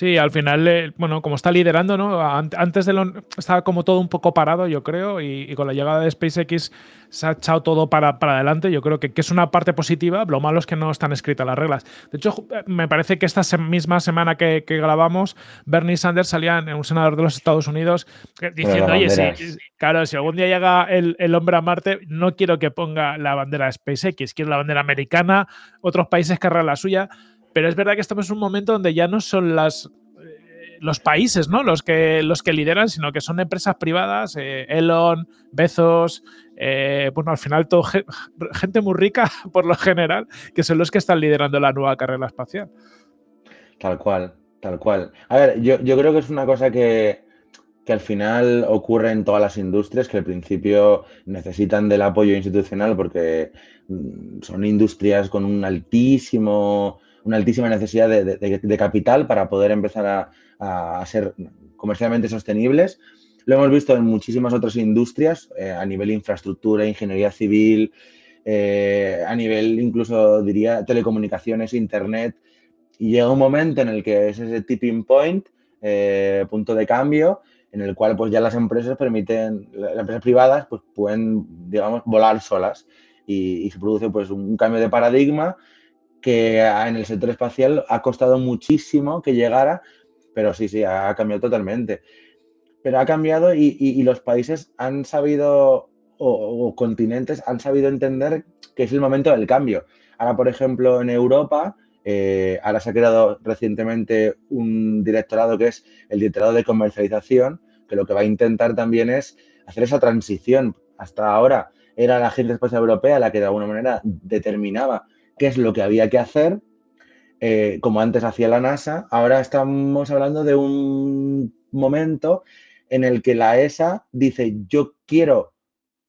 Sí, al final, eh, bueno, como está liderando, ¿no? Antes de lo, estaba como todo un poco parado, yo creo, y, con la llegada de SpaceX se ha echado todo para, para adelante. Yo creo que, que, es una parte positiva. Lo malo es que no están escritas las reglas. De hecho, eh, me parece que esta misma semana que, grabamos, Bernie Sanders salía en un senador de los Estados Unidos eh, diciendo, oye, sí, claro, si algún día llega el, el, hombre a Marte, no quiero que ponga la bandera de SpaceX, quiero la bandera americana, otros países querrán la suya pero es verdad que estamos en un momento donde ya no son las, eh, los países, ¿no? Los que, los que lideran, sino que son empresas privadas, eh, Elon, Bezos, eh, bueno, al final todo gente muy rica por lo general, que son los que están liderando la nueva carrera espacial. Tal cual, tal cual. A ver, yo, yo creo que es una cosa que, que al final ocurre en todas las industrias, que al principio necesitan del apoyo institucional porque mm, son industrias con un altísimo, una altísima necesidad de, capital para poder empezar a, ser comercialmente sostenibles. Lo hemos visto en muchísimas otras industrias, eh, a nivel infraestructura, ingeniería civil, eh, a nivel incluso diría telecomunicaciones, internet. Y llega un momento en el que es ese tipping point, eh, punto de cambio, en el cual pues ya las empresas permiten, las empresas privadas pues pueden, digamos, volar solas y, se produce pues un cambio de paradigma que en el sector espacial ha costado muchísimo que llegara, pero sí, sí, ha cambiado totalmente. Pero ha cambiado y, los países han sabido, o, continentes han sabido entender que es el momento del cambio. Ahora, por ejemplo, en Europa, eh, ahora se ha creado recientemente un directorado que es el directorado de comercialización, que lo que va a intentar también es hacer esa transición. Hasta ahora era la Agencia Espacial Europea la que de alguna manera determinaba qué es lo que había que hacer, eh, como antes hacía la NASA. Ahora estamos hablando de un momento en el que la ESA dice, yo quiero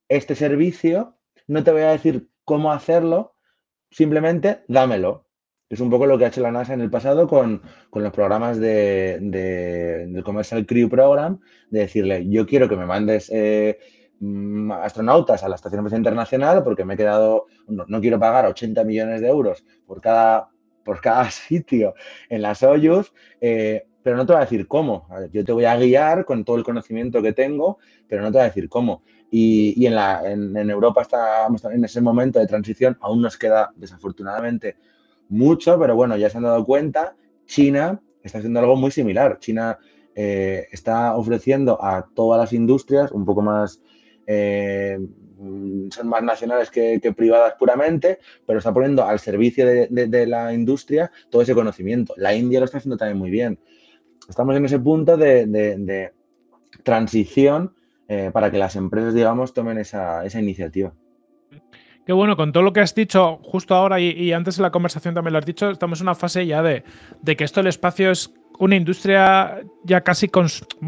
este servicio, no te voy a decir cómo hacerlo, simplemente dámelo. Es un poco lo que ha hecho la NASA en el pasado con, los programas de, del Commercial Crew Program, de decirle, yo quiero que me mandes eh, astronautas a la Estación Espacial Internacional porque me he quedado, no, quiero pagar 80 millones de euros por cada, por cada sitio en la Soyuz, eh, pero no te voy a decir cómo. Yo te voy a guiar con todo el conocimiento que tengo, pero no te voy a decir cómo. Y, en, la, en, en Europa estamos en ese momento de transición, aún nos queda desafortunadamente mucho, pero bueno, ya se han dado cuenta, China está haciendo algo muy similar. China eh, está ofreciendo a todas las industrias un poco más, eh, son más nacionales que, privadas puramente, pero está poniendo al servicio de, la industria todo ese conocimiento. La India lo está haciendo también muy bien. Estamos en ese punto de, transición eh, para que las empresas, digamos, tomen esa iniciativa. Qué bueno, con todo lo que has dicho justo ahora y, antes en la conversación también lo has dicho, estamos en una fase ya de, que esto del espacio es una industria ya casi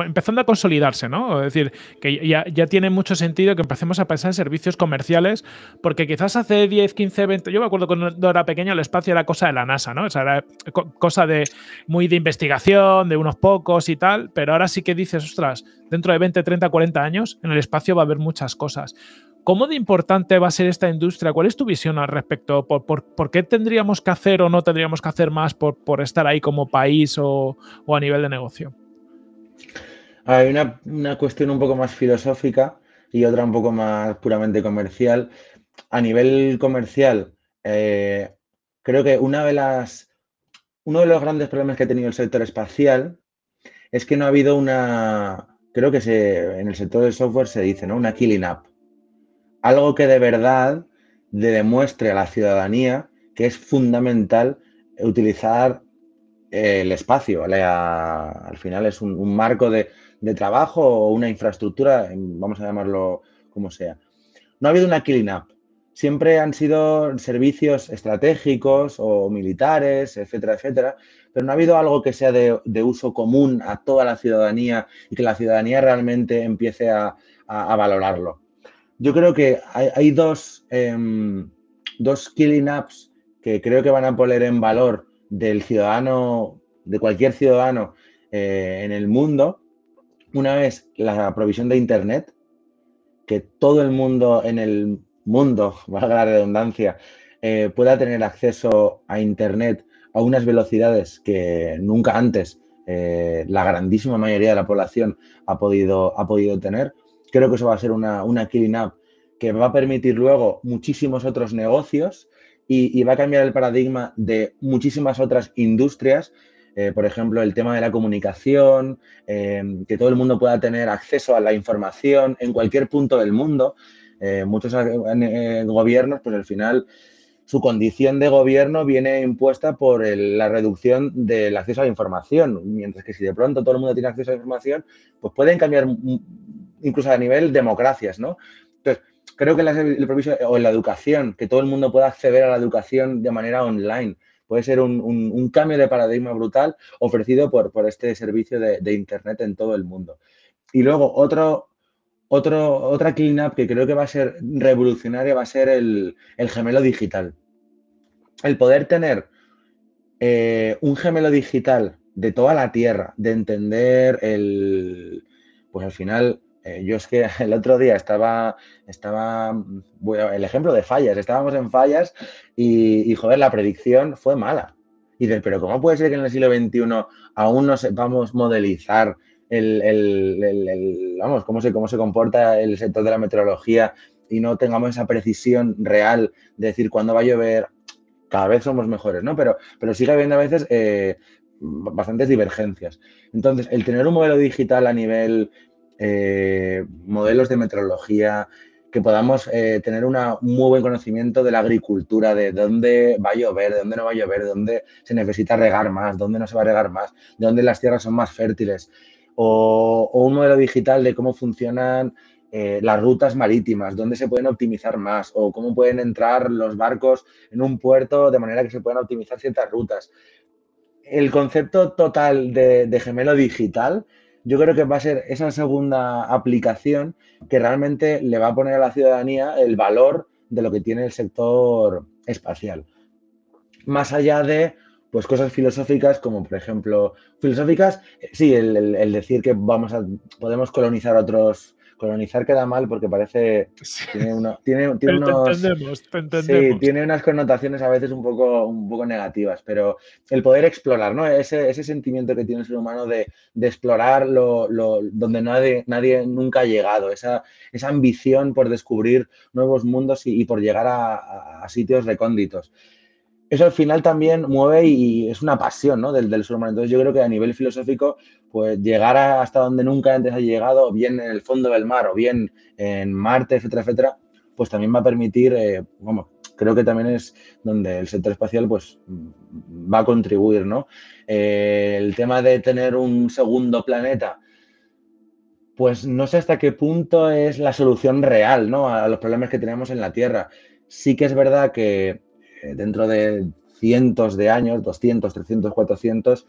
empezando a consolidarse, ¿no? Es decir, que ya, tiene mucho sentido que empecemos a pensar en servicios comerciales, porque quizás hace 10, 15, 20, yo me acuerdo cuando era pequeño el espacio era cosa de la NASA, ¿no? O sea, era cosa de muy de investigación, de unos pocos y tal, pero ahora sí que dices, ostras, dentro de 20, 30, 40 años en el espacio va a haber muchas cosas. ¿Cómo de importante va a ser esta industria? ¿Cuál es tu visión al respecto? ¿Por, qué tendríamos que hacer o no tendríamos que hacer más por, estar ahí como país o, a nivel de negocio? Hay una, cuestión un poco más filosófica y otra un poco más puramente comercial. A nivel comercial, eh, creo que una de las, uno de los grandes problemas que ha tenido el sector espacial es que no ha habido una, creo que en el sector del software se dice, ¿no? Una killing app algo que de verdad le demuestre a la ciudadanía que es fundamental utilizar eh, el espacio. al final es un, marco de, trabajo o una infraestructura, vamos a llamarlo como sea. No ha habido una killing up. Siempre han sido servicios estratégicos o militares, etcétera, etcétera, pero no ha habido algo que sea de, uso común a toda la ciudadanía y que la ciudadanía realmente empiece a valorarlo yo creo que hay, dos, em, dos killing apps que creo que van a poner en valor del ciudadano, de cualquier ciudadano eh, en el mundo. Una es la provisión de Internet, que todo el mundo en el mundo, valga la redundancia, eh, pueda tener acceso a Internet a unas velocidades que nunca antes eh, la grandísima mayoría de la población ha podido, ha podido tener. Creo que eso va a ser una, una killing app que va a permitir luego muchísimos otros negocios y, va a cambiar el paradigma de muchísimas otras industrias. Eh, por ejemplo, el tema de la comunicación, em, que todo el mundo pueda tener acceso a la información en cualquier punto del mundo. Eh, muchos eh, gobiernos, pues al final su condición de gobierno viene impuesta por la reducción del acceso a la información, mientras que si de pronto todo el mundo tiene acceso a la información, pues pueden cambiar incluso a nivel democracias, ¿no? Entonces, creo que el o en la educación, que todo el mundo pueda acceder a la educación de manera online, puede ser un, cambio de paradigma brutal ofrecido por, por este servicio de, Internet en todo el mundo. Y luego, otro, otro, otra cleanup que creo que va a ser revolucionaria va a ser el, gemelo digital. El poder tener eh, un gemelo digital de toda la Tierra, de entender el, pues al final eh, yo es que el otro día estaba, estaba, el ejemplo de fallas, estábamos en fallas y, joder, la predicción fue mala. Y dices, pero ¿cómo puede ser que en el siglo XXI aún no sepamos modelizar el, vamos, cómo se, cómo se comporta el sector de la meteorología y no tengamos esa precisión real de decir cuándo va a llover? Cada vez somos mejores, ¿no? Pero, pero sigue habiendo a veces eh, bastantes divergencias. Entonces, el tener un modelo digital a nivel eh, modelos de meteorología, que podamos eh, tener un muy buen conocimiento de la agricultura, de dónde va a llover, de dónde no va a llover, de dónde se necesita regar más, dónde no se va a regar más, de dónde las tierras son más fértiles, o, un modelo digital de cómo funcionan eh, las rutas marítimas, dónde se pueden optimizar más, o cómo pueden entrar los barcos en un puerto de manera que se puedan optimizar ciertas rutas. El concepto total de gemelo digital yo creo que va a ser esa segunda aplicación que realmente le va a poner a la ciudadanía el valor de lo que tiene el sector espacial. Más allá de pues cosas filosóficas como por ejemplo filosóficas eh, sí el, decir que vamos a podemos colonizar otros colonizar queda mal porque parece tiene, una, tiene, tiene unos, Sí, tiene unas connotaciones a veces un poco, un poco negativas, pero el poder explorar, ¿no? Ese, ese sentimiento que tiene el ser humano de, de explorar lo, lo, donde nadie, nadie nunca ha llegado, esa, esa ambición por descubrir nuevos mundos y, y por llegar a, a sitios recónditos eso al final también mueve y es una pasión ¿no? del, del ser humano. Entonces yo creo que a nivel filosófico, pues llegar hasta donde nunca antes ha llegado, bien en el fondo del mar o bien en Marte, etcétera, etcétera, pues también va a permitir, eh, vamos, creo que también es donde el sector espacial pues va a contribuir, ¿no? Eh, el tema de tener un segundo planeta, pues no sé hasta qué punto es la solución real, ¿no? A los problemas que tenemos en la Tierra. Sí que es verdad que eh, dentro de cientos de años, 200, 300, 400,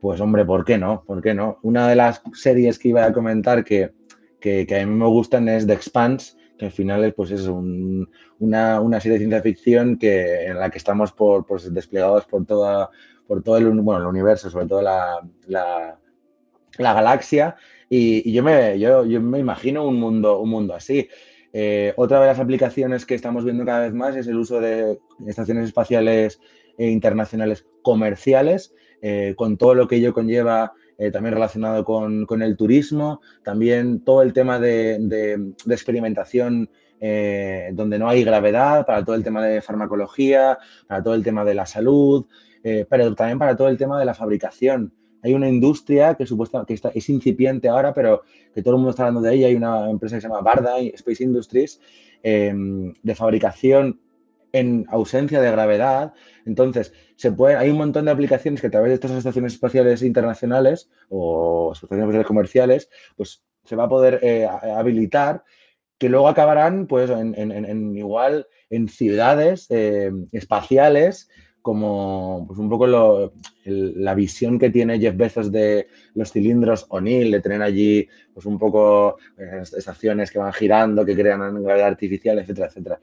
pues hombre, ¿por qué no? ¿Por qué no? Una de las series que iba a comentar que, que, a mí me gustan es The Expanse, que al final es, pues es una, una, serie de ciencia ficción que, en la que estamos por, pues, desplegados por, toda, por todo el, bueno, el universo, sobre todo la, la, la galaxia, y, y, yo, me, yo, yo me imagino un mundo, un mundo así. Eh, otra de las aplicaciones que estamos viendo cada vez más es el uso de estaciones espaciales e internacionales comerciales, eh, con todo lo que ello conlleva también relacionado con, el turismo, también todo el tema de, experimentación donde no hay gravedad, para todo el tema de farmacología, para todo el tema de la salud, pero también para todo el tema de la fabricación hay una industria que supuestamente está, es incipiente ahora, pero que todo el mundo está hablando de ella. Hay una empresa que se llama Barda Space Industries de fabricación en ausencia de gravedad. Entonces, se puede, hay un montón de aplicaciones que a través de estas estaciones espaciales internacionales o estaciones comerciales, pues se va a poder eh, habilitar que luego acabarán, pues, en, igual en ciudades eh, espaciales como pues un poco la visión que tiene Jeff Bezos de los cilindros O'Neill, de tener allí pues un poco eh, estaciones que van girando, que crean gravedad artificial, etcétera, etcétera.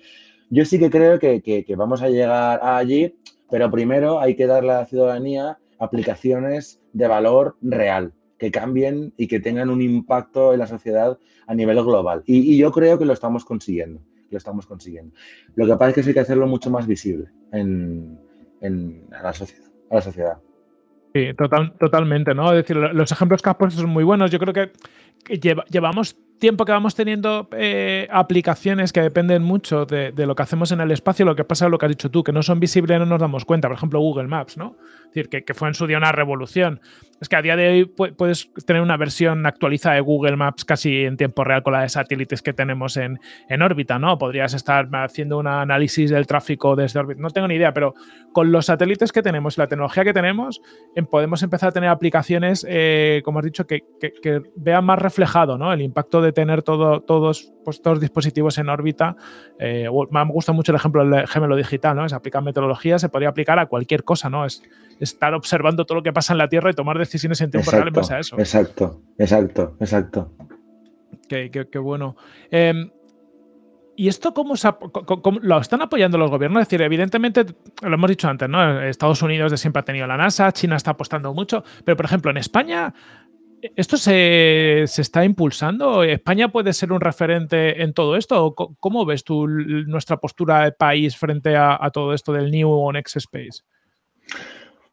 Yo sí que creo que, vamos a llegar allí, pero primero hay que darle a la ciudadanía aplicaciones de valor real, que cambien y que tengan un impacto en la sociedad a nivel global. Y, yo creo que lo estamos consiguiendo, lo estamos consiguiendo. Lo que pasa es que hay que hacerlo mucho más visible en, en, a la sociedad. Sí, total, totalmente, ¿no? Es decir, los ejemplos que has puesto son muy buenos. Yo creo que, llevamos tiempo que vamos teniendo eh, aplicaciones que dependen mucho de, lo que hacemos en el espacio, lo que pasa es lo que has dicho tú, que no son visibles, no nos damos cuenta. Por ejemplo, Google Maps, ¿no? Decir, que, que fue en su día una revolución. Es que a día de hoy puedes tener una versión actualizada de Google Maps casi en tiempo real con la de satélites que tenemos en, en órbita, ¿no? Podrías estar haciendo un análisis del tráfico desde órbita. No tengo ni idea, pero con los satélites que tenemos la tecnología que tenemos, em, podemos empezar a tener aplicaciones, eh, como has dicho, que, que, vean más reflejado ¿no? el impacto de tener todo, todos, pues, todos los dispositivos en órbita. Eh, me gusta mucho el ejemplo del gemelo digital, ¿no? Es aplicar metodología, se podría aplicar a cualquier cosa, ¿no? Es estar observando todo lo que pasa en la Tierra y tomar decisiones en tiempo real en base a eso. Exacto, exacto, exacto. Qué, bueno. Em, ¿Y esto cómo, lo están apoyando los gobiernos? Es decir, evidentemente, lo hemos dicho antes, ¿no? Estados Unidos de siempre ha tenido la NASA, China está apostando mucho, pero por ejemplo, en España, ¿esto se, está impulsando? ¿España puede ser un referente en todo esto? ¿Cómo ves tú nuestra postura de país frente a, todo esto del New X Space?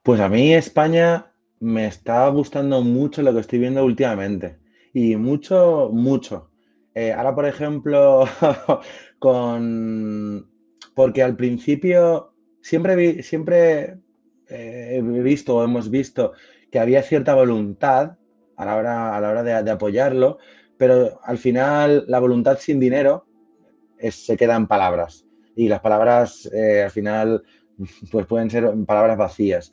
Pues a mí España me está gustando mucho lo que estoy viendo últimamente. Y mucho, mucho. Eh, ahora, por ejemplo, con. Porque al principio siempre, siempre eh, he visto o hemos visto que había cierta voluntad a la hora, a la hora de, apoyarlo, pero al final la voluntad sin dinero se queda en palabras. Y las palabras eh, al final pues pueden ser palabras vacías.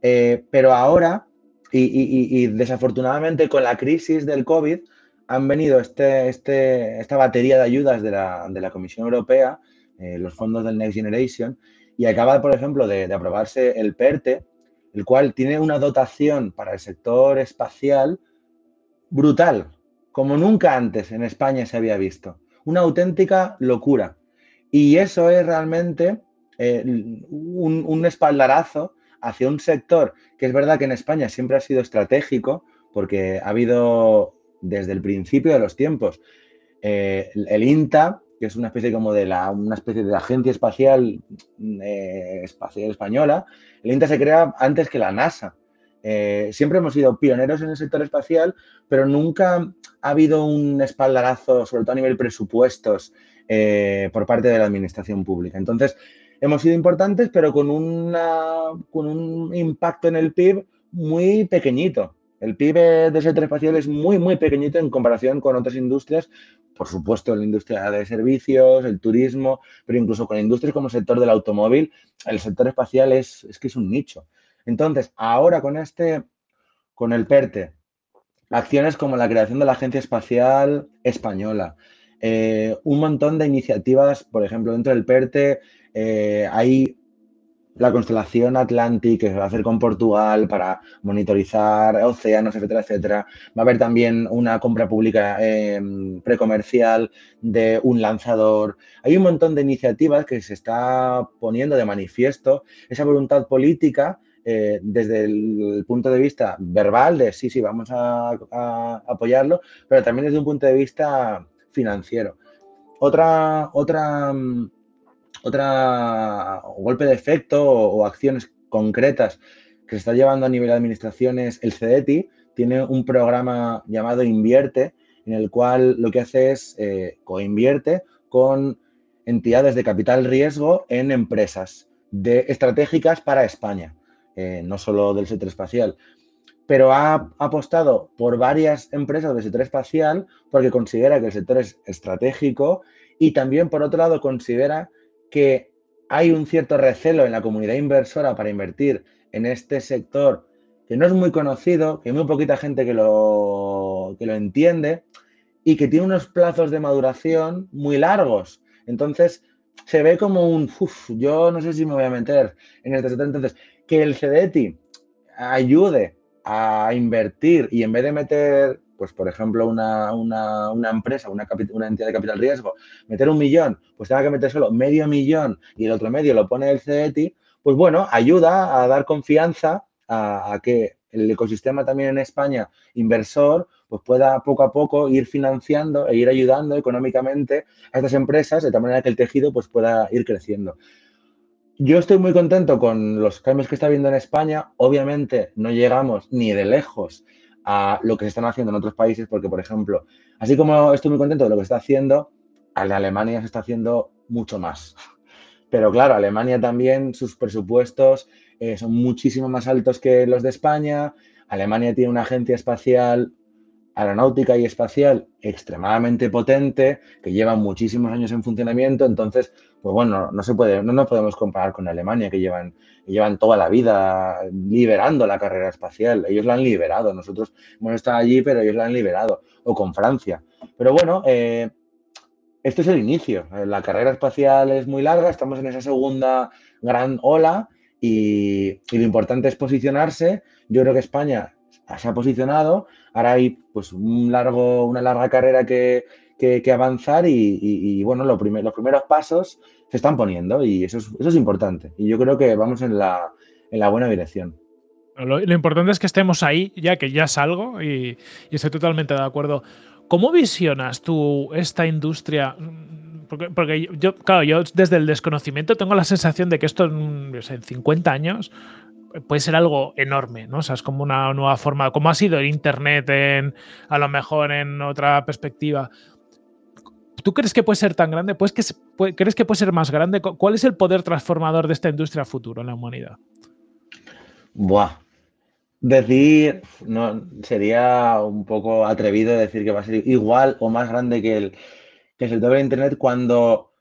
Eh, pero ahora, y, desafortunadamente con la crisis del COVID, han venido este, este, esta batería de ayudas de la, Comisión Europea, eh, los fondos del Next Generation, y acaba, por ejemplo, de, aprobarse el PERTE, el cual tiene una dotación para el sector espacial brutal, como nunca antes en España se había visto. Una auténtica locura. Y eso es realmente eh, un, un, espaldarazo hacia un sector que es verdad que en España siempre ha sido estratégico, porque ha habido desde el principio de los tiempos eh, el INTA, que es una especie como de la, una especie de agencia espacial, eh, espacial española, el INTA se crea antes que la NASA. Eh, siempre hemos sido pioneros en el sector espacial, pero nunca ha habido un espaldarazo, sobre todo a nivel presupuestos, por parte de la administración pública. Entonces, hemos sido importantes, pero con, una, con un impacto en el PIB muy pequeñito. El PIB del sector espacial es muy, muy pequeñito en comparación con otras industrias, por supuesto, la industria de servicios, el turismo, pero incluso con industrias como el sector del automóvil, el sector espacial es, es que es un nicho. Entonces, ahora con este, con el PERTE, acciones como la creación de la Agencia Espacial Española, eh, un montón de iniciativas, por ejemplo, dentro del PERTE, eh, hay la constelación Atlantic que se va a hacer con Portugal para monitorizar océanos, etcétera, etcétera. Va a haber también una compra pública em, precomercial de un lanzador. Hay un montón de iniciativas que se está poniendo de manifiesto esa voluntad política eh, desde el punto de vista verbal de sí, sí, vamos a, apoyarlo, pero también desde un punto de vista financiero. Otra, otra mm, otra golpe de efecto o, acciones concretas que se está llevando a nivel de administraciones, el CEDETI tiene un programa llamado Invierte, en el cual lo que hace es eh, coinvierte con entidades de capital riesgo en empresas estratégicas para España, eh, no solo del sector espacial. Pero ha apostado por varias empresas del sector espacial porque considera que el sector es estratégico y también, por otro lado, considera que hay un cierto recelo en la comunidad inversora para invertir en este sector que no es muy conocido, que hay muy poquita gente que lo, que lo entiende y que tiene unos plazos de maduración muy largos. Entonces, se ve como un, uff, yo no sé si me voy a meter en este sector. Entonces, que el CDETI ayude a invertir y en vez de meter pues por ejemplo, una, empresa, una, una, entidad de capital riesgo, meter un millón, pues tenga que meter solo medio millón y el otro medio lo pone el CETI, pues bueno, ayuda a dar confianza a, que el ecosistema también en España, inversor, pues pueda poco a poco ir financiando e ir ayudando económicamente a estas empresas de tal manera que el tejido pues pueda ir creciendo. Yo estoy muy contento con los cambios que está habiendo en España. Obviamente no llegamos ni de lejos a lo que se están haciendo en otros países, porque, por ejemplo, así como estoy muy contento de lo que está haciendo, en Alemania se está haciendo mucho más. Pero claro, Alemania también, sus presupuestos eh, son muchísimo más altos que los de España. Alemania tiene una agencia espacial aeronáutica y espacial extremadamente potente, que lleva muchísimos años en funcionamiento, entonces, pues bueno, no se puede, no nos podemos comparar con Alemania, que llevan, llevan toda la vida liberando la carrera espacial. Ellos la han liberado, nosotros hemos estado allí, pero ellos la han liberado, o con Francia. Pero bueno, eh, esto es el inicio. La carrera espacial es muy larga, estamos en esa segunda gran ola y, y lo importante es posicionarse. Yo creo que España se ha posicionado, ahora hay pues un largo, una larga carrera que, avanzar y, bueno, los primeros pasos se están poniendo y eso es, eso es importante. Y yo creo que vamos en la, en la buena dirección. Lo, importante es que estemos ahí, ya que ya salgo y, y estoy totalmente de acuerdo. ¿Cómo visionas tú esta industria? Porque, porque, yo, claro, yo desde el desconocimiento tengo la sensación de que esto en 50 años puede ser algo enorme, ¿no? O sea, es como una nueva forma, como ha sido el Internet en, a lo mejor en otra perspectiva. ¿Tú crees que puede ser tan grande? ¿Pues que, ¿Crees que puede ser más grande? ¿Cuál es el poder transformador de esta industria futuro en la humanidad? Buah. Decir, no, sería un poco atrevido decir que va a ser igual o más grande que el, que el sector de Internet cuando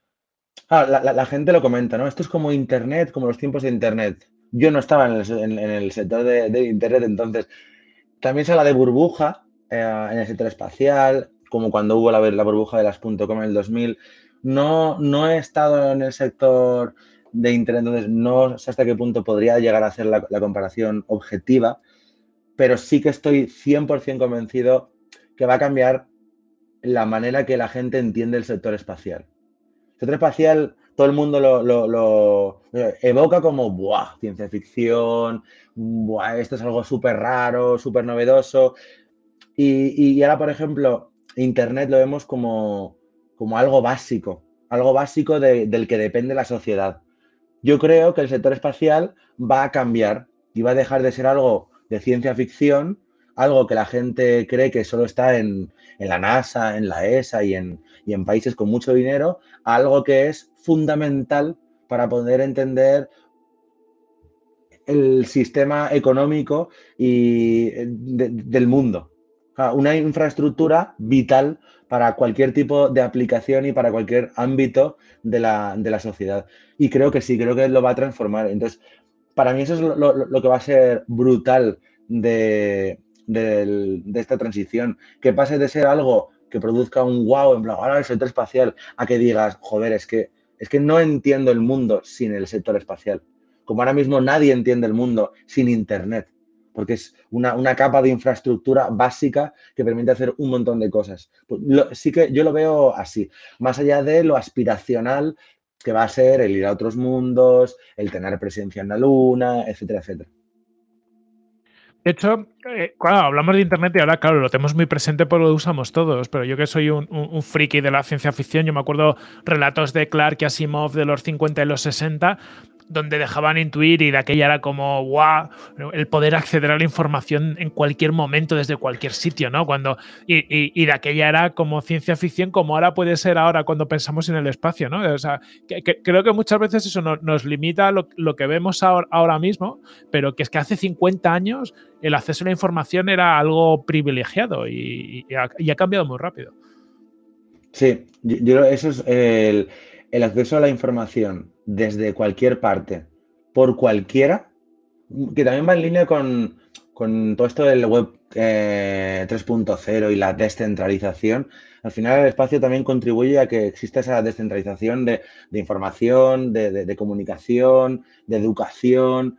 la, gente lo comenta, ¿no? Esto es como Internet, como los tiempos de Internet yo no estaba en el, sector de, Internet, entonces también se habla de burbuja eh, en el sector espacial, como cuando hubo la, burbuja de las .com en el 2000. No, no he estado en el sector de Internet, entonces no sé hasta qué punto podría llegar a hacer la, comparación objetiva, pero sí que estoy 100% convencido que va a cambiar la manera que la gente entiende el sector espacial. El sector espacial todo el mundo lo, evoca como, ¡buah! Ciencia ficción, ¡buah! Esto es algo súper raro, súper novedoso. Y, ahora, por ejemplo, Internet lo vemos como, como algo básico, algo básico del que depende la sociedad. Yo creo que el sector espacial va a cambiar y va a dejar de ser algo de ciencia ficción, algo que la gente cree que solo está en, la NASA, en la ESA y en, y en países con mucho dinero, algo que es fundamental para poder entender el sistema económico y eh, del mundo. Una infraestructura vital para cualquier tipo de aplicación y para cualquier ámbito de la, sociedad. Y creo que sí, creo que lo va a transformar. Entonces, para mí eso es lo, que va a ser brutal de, de, esta transición, que pase de ser algo que produzca un wow, en plan, ahora el sector espacial, a que digas, joder, es que es que no entiendo el mundo sin el sector espacial. Como ahora mismo nadie entiende el mundo sin Internet, porque es una, capa de infraestructura básica que permite hacer un montón de cosas. Pues sí que yo lo veo así, más allá de lo aspiracional que va a ser el ir a otros mundos, el tener presencia en la luna, etcétera, etcétera. De hecho, eh, hablamos de Internet y ahora, claro, lo tenemos muy presente porque lo usamos todos, pero yo que soy un, friki de la ciencia ficción, yo me acuerdo relatos de Clark y Asimov de los 50 y los 60, donde dejaban intuir y de aquella era como, el poder acceder a la información en cualquier momento, desde cualquier sitio, ¿no? Cuando, y, de aquella era como ciencia ficción, como ahora puede ser ahora cuando pensamos en el espacio, ¿no? O sea, creo que muchas veces eso nos limita lo, lo que vemos ahora, ahora, mismo, pero que es que hace 50 años el acceso a la información era algo privilegiado y, ha, cambiado muy rápido. Sí, yo, eso es el, el acceso a la información desde cualquier parte, por cualquiera, que también va en línea con, todo esto del web 3.0 eh, y la descentralización, al final el espacio también contribuye a que exista esa descentralización de, información, de, comunicación, de educación.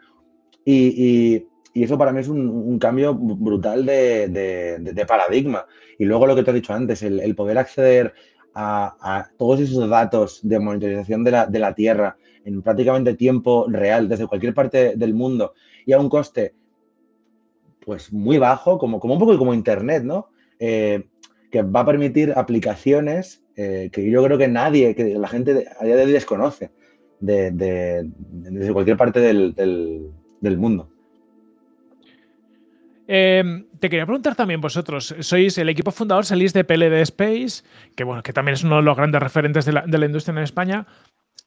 Y, eso para mí es un, cambio brutal de, paradigma. Y luego lo que te he dicho antes, el poder acceder a, todos esos datos de monitorización de la, de la, Tierra en prácticamente tiempo real desde cualquier parte del mundo y a un coste pues muy bajo, como, como un poco como Internet, ¿no? Eh, que va a permitir aplicaciones eh, que yo creo que nadie, que la gente a día de hoy desconoce de, desde cualquier parte del, del mundo. Em, te quería preguntar también vosotros, sois el equipo fundador, salís de PLD Space, que bueno, que también es uno de los grandes referentes de la, industria en España.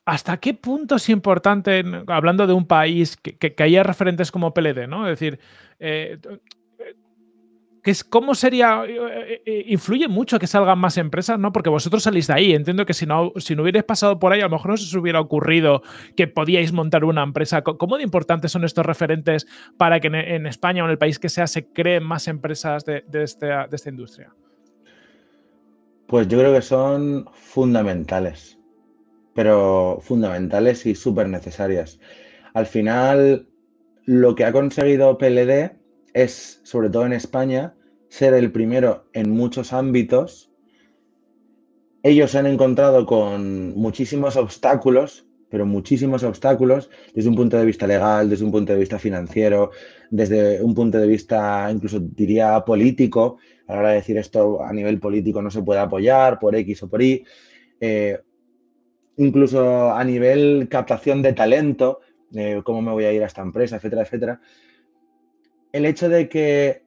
¿Hasta qué punto es importante, hablando de un país, que, haya referentes como PLD, ¿no? Es decir, eh, ¿Cómo sería? Eh, eh, eh, influye mucho que salgan más empresas, ¿no? Porque vosotros salís de ahí. Entiendo que si no, si no hubierais pasado por ahí, a lo mejor no se os hubiera ocurrido que podíais montar una empresa. ¿Cómo de importantes son estos referentes para que en, España o en el país que sea se creen más empresas de, esta, de esta industria? Pues yo creo que son fundamentales, pero fundamentales y súper necesarias. Al final, lo que ha conseguido PLD es, sobre todo en España, ser el primero en muchos ámbitos. Ellos se han encontrado con muchísimos obstáculos, pero muchísimos obstáculos desde un punto de vista legal, desde un punto de vista financiero, desde un punto de vista incluso diría político. A la hora de decir esto a nivel político no se puede apoyar por X o por Y. Eh, incluso a nivel captación de talento, cómo me voy a ir a esta empresa, etcétera, etcétera el hecho de que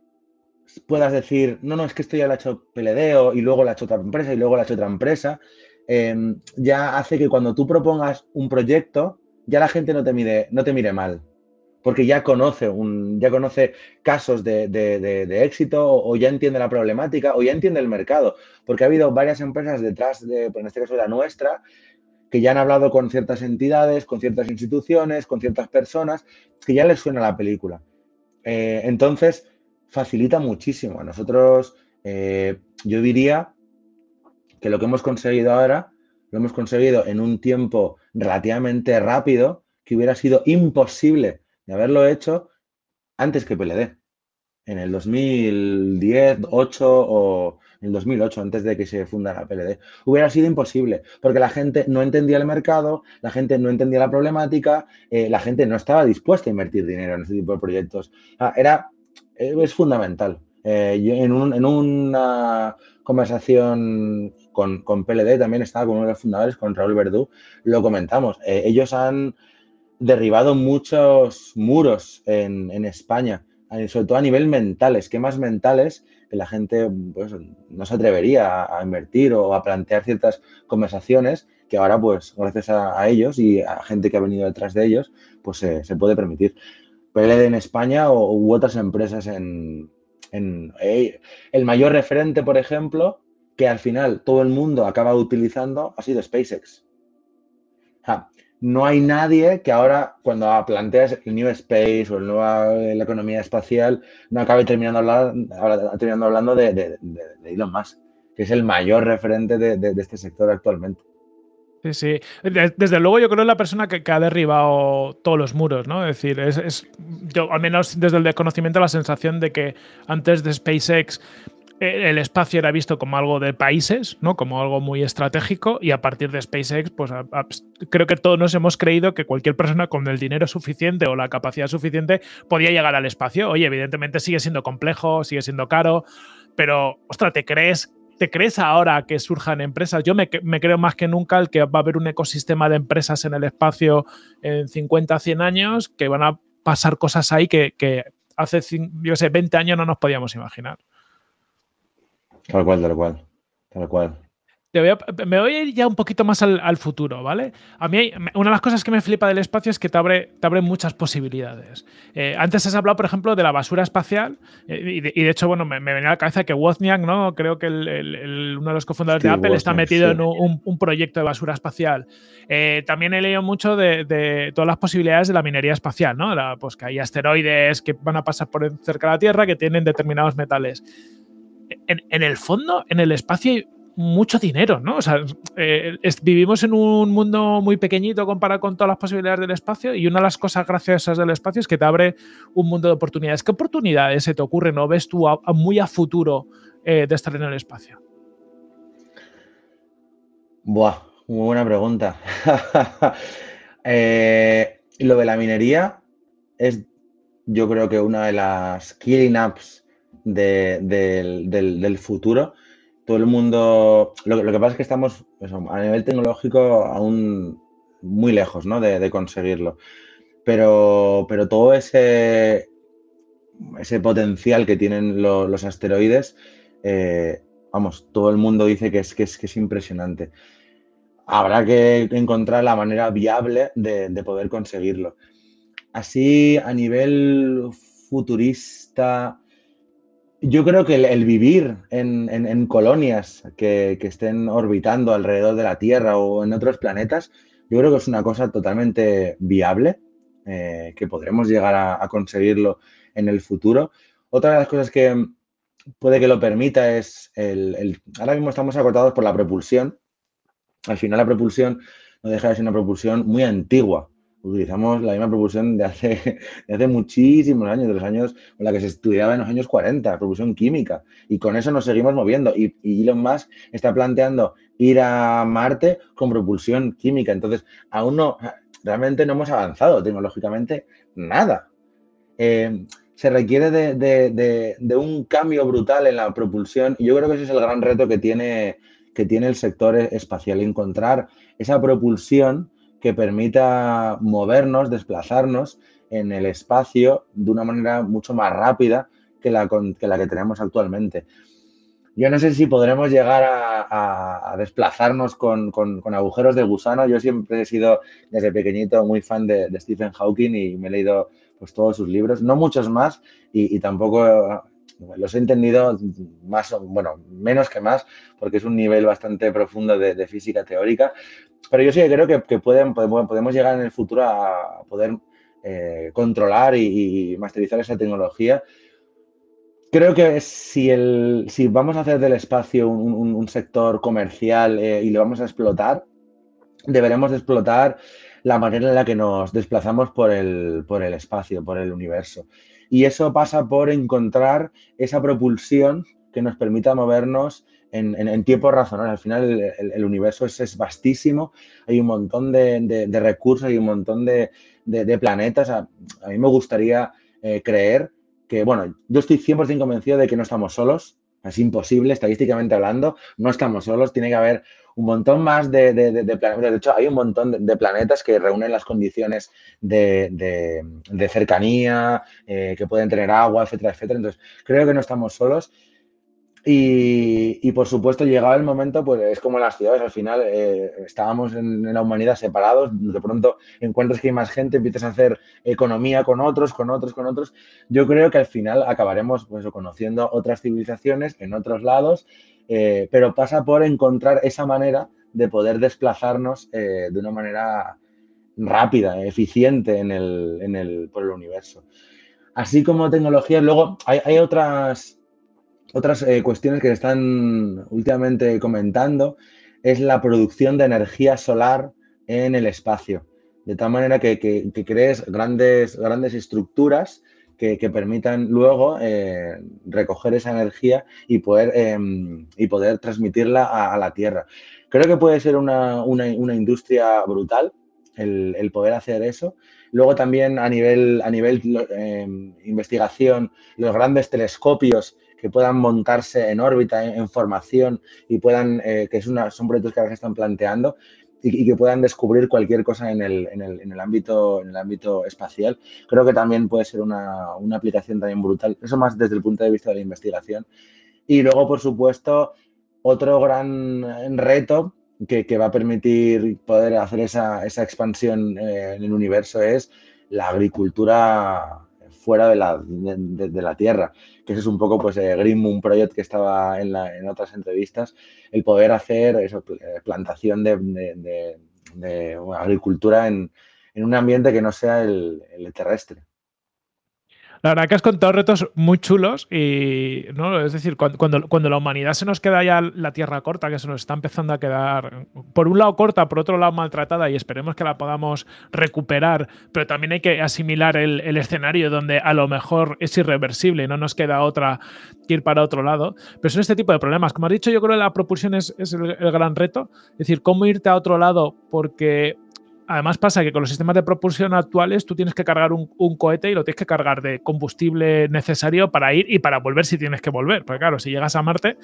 puedas decir, no, no, es que esto ya lo ha hecho Peledeo y luego lo ha hecho otra empresa y luego lo ha hecho otra empresa, em, ya hace que cuando tú propongas un proyecto, ya la gente no te mire, no te mire mal, porque ya conoce, un, ya conoce casos de, éxito o, ya entiende la problemática o ya entiende el mercado, porque ha habido varias empresas detrás de, en este caso la nuestra, que ya han hablado con ciertas entidades, con ciertas instituciones, con ciertas personas, que ya les suena la película. Eh, entonces, facilita muchísimo. Nosotros, eh, yo diría que lo que hemos conseguido ahora, lo hemos conseguido en un tiempo relativamente rápido, que hubiera sido imposible de haberlo hecho antes que PLD. En el 2010, 8 o en el 2008, antes de que se fundara PLD. Hubiera sido imposible, porque la gente no entendía el mercado, la gente no entendía la problemática, eh, la gente no estaba dispuesta a invertir dinero en este tipo de proyectos. era, eh, es fundamental. Eh, yo en, una conversación con, con, PLD también estaba con uno de los fundadores, con Raúl Verdú, lo comentamos. ellos han derribado muchos muros en, en España, sobre todo a nivel mental, esquemas mentales que la gente pues, no se atrevería a, invertir o a plantear ciertas conversaciones que ahora, pues, gracias a, ellos y a gente que ha venido detrás de ellos, pues se puede permitir. PLD en España o, u otras empresas en, eh, el mayor referente, por ejemplo, que al final todo el mundo acaba utilizando ha sido SpaceX no hay nadie que ahora, cuando planteas el New Space o el nueva, la economía espacial, no acabe terminando, terminando hablando de, Elon Musk, que es el mayor referente de, este sector actualmente. Sí, sí. Desde luego yo creo que es la persona que, ha derribado todos los muros, ¿no? Es decir, es, yo al menos desde el desconocimiento la sensación de que antes de SpaceX el espacio era visto como algo de países, ¿no? Como algo muy estratégico y a partir de SpaceX, pues creo que todos nos hemos creído que cualquier persona con el dinero suficiente o la capacidad suficiente podía llegar al espacio. Oye, evidentemente sigue siendo complejo, sigue siendo caro, pero, ostras, ¿te crees ¿Te crees ahora que surjan empresas? Yo me, creo más que nunca el que va a haber un ecosistema de empresas en el espacio en 50, 100 años, que van a pasar cosas ahí que, hace, yo sé, 20 años no nos podíamos imaginar. Tal cual, tal cual. Tal cual. me voy a ir ya un poquito más al, futuro, ¿vale? A mí, una de las cosas que me flipa del espacio es que te abre, te abre muchas posibilidades. Eh, antes has hablado, por ejemplo, de la basura espacial, eh, y, de, hecho, bueno, me, venía a la cabeza que Wozniak, ¿no? Creo que uno de los cofundadores de Apple está metido en un, proyecto de basura espacial. Eh, también he leído mucho de, todas las posibilidades de la minería espacial, ¿no? pues que hay asteroides que van a pasar por cerca de la Tierra que tienen determinados metales en, el fondo, en el espacio hay mucho dinero, ¿no? O sea, eh, vivimos en un mundo muy pequeñito comparado con todas las posibilidades del espacio y una de las cosas graciosas del espacio es que te abre un mundo de oportunidades. ¿Qué oportunidades se te ocurren o ves tú muy a futuro eh, de estar en el espacio? Buah, muy buena pregunta. Eh, lo de la minería es, yo creo que una de las killing apps del, futuro. Todo el mundo, lo, que pasa es que estamos a nivel tecnológico aún muy lejos ¿no? de, conseguirlo. Pero, pero todo ese ese potencial que tienen los asteroides, eh, vamos, todo el mundo dice que es, que es, que es impresionante. Habrá que encontrar la manera viable de, poder conseguirlo. Así, a nivel futurista, yo creo que el, vivir en, colonias que, estén orbitando alrededor de la Tierra o en otros planetas, yo creo que es una cosa totalmente viable, eh, que podremos llegar a, conseguirlo en el futuro. Otra de las cosas que puede que lo permita es el, ahora mismo estamos acortados por la propulsión. Al final la propulsión no deja de ser una propulsión muy antigua. Utilizamos la misma propulsión de hace, hace muchísimos años, de los años con la que se estudiaba en los años 40, propulsión química. Y con eso nos seguimos moviendo. Y, y Elon Musk está planteando ir a Marte con propulsión química. Entonces, aún no, realmente no hemos avanzado tecnológicamente nada. Eh, se requiere de, un cambio brutal en la propulsión y yo creo que ese es el gran reto que tiene, que tiene el sector espacial, encontrar esa propulsión que permita movernos, desplazarnos en el espacio de una manera mucho más rápida que la que, tenemos actualmente. Yo no sé si podremos llegar a, desplazarnos con, agujeros de gusano. Yo siempre he sido desde pequeñito muy fan de, Stephen Hawking y me he leído pues, todos sus libros, no muchos más y, tampoco los he entendido más, bueno, menos que más, porque es un nivel bastante profundo de, física teórica. Pero yo sí creo que, pueden, podemos llegar en el futuro a poder eh, controlar y, y masterizar esa tecnología Creo que si, el, si vamos a hacer del espacio un, sector comercial eh, y lo vamos a explotar, deberemos explotar la manera en la que nos desplazamos por el, por el espacio, por el universo. Y eso pasa por encontrar esa propulsión que nos permita movernos en, en, tiempo razonable. Al final el, universo es, vastísimo, hay un montón de, recursos, hay un montón de, planetas. A, mí me gustaría eh, creer que, bueno, yo estoy 100% convencido de que no estamos solos, es imposible, estadísticamente hablando, no estamos solos, tiene que haber un montón más de, planetas, de hecho hay un montón de, planetas que reúnen las condiciones de, cercanía, eh, que pueden tener agua, etcétera, etcétera, entonces creo que no estamos solos. Y, por supuesto, llegaba el momento, pues es como en las ciudades, al final eh, estábamos en, la humanidad separados, de pronto encuentras que hay más gente, empiezas a hacer economía con otros, con otros, con otros. Yo creo que al final acabaremos pues, conociendo otras civilizaciones en otros lados, eh, pero pasa por encontrar esa manera de poder desplazarnos eh, de una manera rápida, eficiente en el, en el, por el universo. Así como tecnologías, luego hay, otras otras eh, cuestiones que se están últimamente comentando es la producción de energía solar en el espacio. De tal manera que, crees grandes, grandes estructuras que, permitan luego eh, recoger esa energía y poder, em, y poder transmitirla a, la Tierra. Creo que puede ser una, industria brutal el, poder hacer eso. Luego también a nivel, a nivel em, investigación, los grandes telescopios que puedan montarse en órbita, en, formación y puedan, eh, que es una, son proyectos que ahora se están planteando y, que puedan descubrir cualquier cosa en el, en, el, en el, ámbito, en el ámbito espacial. Creo que también puede ser una, una aplicación también brutal. Eso más desde el punto de vista de la investigación. Y luego, por supuesto, otro gran reto que, que, va a permitir poder hacer esa, esa expansión eh, en el universo es la agricultura fuera de la, de, la Tierra, que ese es un poco pues eh, Green Moon Project que estaba en, la, en otras entrevistas, el poder hacer eso, eh, plantación de, agricultura en, en, un ambiente que no sea el terrestre. La verdad que has contado retos muy chulos y, ¿no? Es decir, cuando, cuando, la humanidad se nos queda ya la tierra corta, que se nos está empezando a quedar, por un lado corta, por otro lado maltratada y esperemos que la podamos recuperar, pero también hay que asimilar el, escenario donde a lo mejor es irreversible y no nos queda otra que ir para otro lado. Pero son este tipo de problemas. Como has dicho, yo creo que la propulsión es, el, el gran reto. Es decir, cómo irte a otro lado porque Además pasa que con los sistemas de propulsión actuales tú tienes que cargar un, cohete y lo tienes que cargar de combustible necesario para ir y para volver si tienes que volver. Porque claro, si llegas a Marte,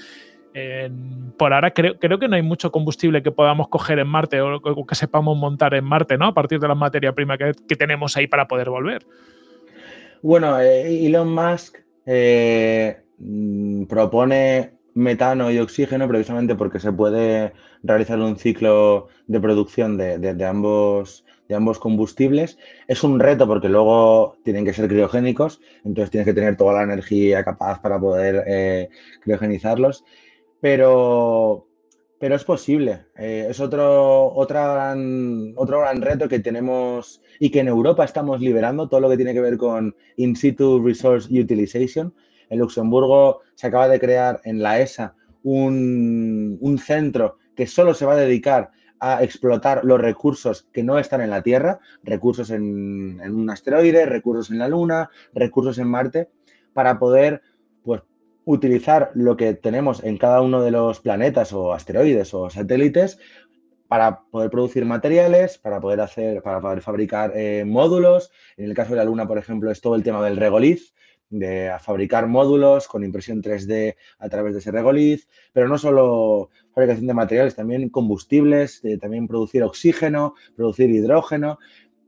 por ahora creo, que no hay mucho combustible que podamos coger en Marte o, que sepamos montar en Marte, ¿no? A partir de la materia prima que, tenemos ahí para poder volver. Bueno, eh, Elon Musk eh, mm, propone metano y oxígeno precisamente porque se puede realizar un ciclo de producción de, ambos, de ambos combustibles. Es un reto porque luego tienen que ser criogénicos, entonces tienes que tener toda la energía capaz para poder eh, criogenizarlos, pero, pero es posible. Eh, es otro, otra otro gran reto que tenemos y que en Europa estamos liberando, todo lo que tiene que ver con In situ Resource Utilization en Luxemburgo se acaba de crear en la ESA un, centro que solo se va a dedicar a explotar los recursos que no están en la Tierra, recursos en, un asteroide, recursos en la Luna, recursos en Marte, para poder pues, utilizar lo que tenemos en cada uno de los planetas o asteroides o satélites para poder producir materiales, para poder hacer, para poder fabricar eh, módulos. En el caso de la Luna, por ejemplo, es todo el tema del regoliz, de fabricar módulos con impresión 3D a través de ese regoliz, pero no solo fabricación de materiales, también combustibles, también producir oxígeno, producir hidrógeno.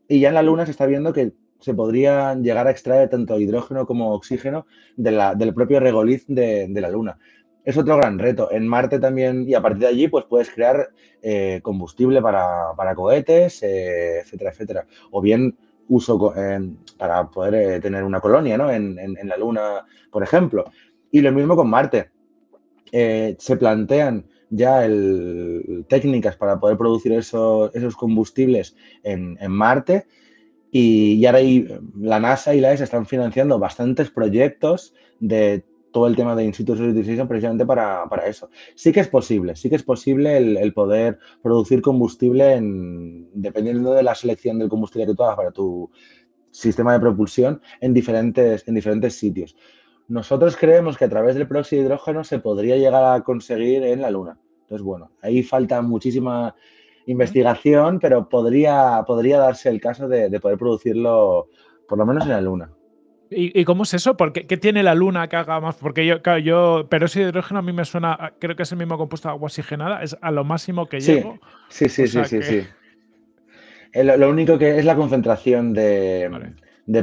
Y ya en la Luna se está viendo que se podría llegar a extraer tanto hidrógeno como oxígeno del propio regoliz de, la Luna. Es otro gran reto. En Marte también, y a partir de allí, pues puedes crear eh, combustible para, cohetes, eh, etcétera, etcétera. O bien uso para poder eh, tener una colonia ¿no? en, la Luna, por ejemplo. Y lo mismo con Marte. Eh, se plantean ya técnicas para poder producir esos combustibles en, Marte y ahora la NASA y la ESA están financiando bastantes proyectos de todo el tema de in situ precisamente para, eso. Sí que es posible, sí que es posible el, poder producir combustible en, dependiendo de la selección del combustible que tú hagas para tu sistema de propulsión en diferentes, en diferentes sitios. Nosotros creemos que a través del peróxido de hidrógeno se podría llegar a conseguir en la Luna. Entonces, bueno, ahí falta muchísima investigación, pero podría, podría darse el caso de poder producirlo por lo menos en la Luna. ¿Y, cómo es eso? ¿Por qué, tiene la luna que haga más? Porque yo, claro, yo, peróxido de hidrógeno a mí me suena, creo que es el mismo compuesto de agua oxigenada, es a lo máximo que llego. Sí, sí, sí, sí, sí. Eh, lo, único que es la concentración de,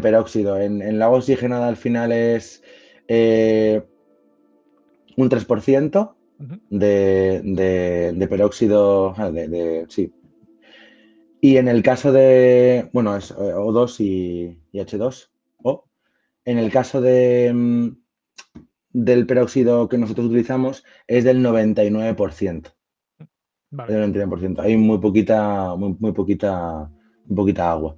peróxido. En, en, la agua oxigenada al final es eh, un 3% de, peróxido, ah, de, sí. Y en el caso de, bueno, es eh, O2 y, y H2, O, en el caso de, mm, del peróxido que nosotros utilizamos es del 99%. Vale. Del 99%. Hay muy poquita, muy, poquita, poquita agua.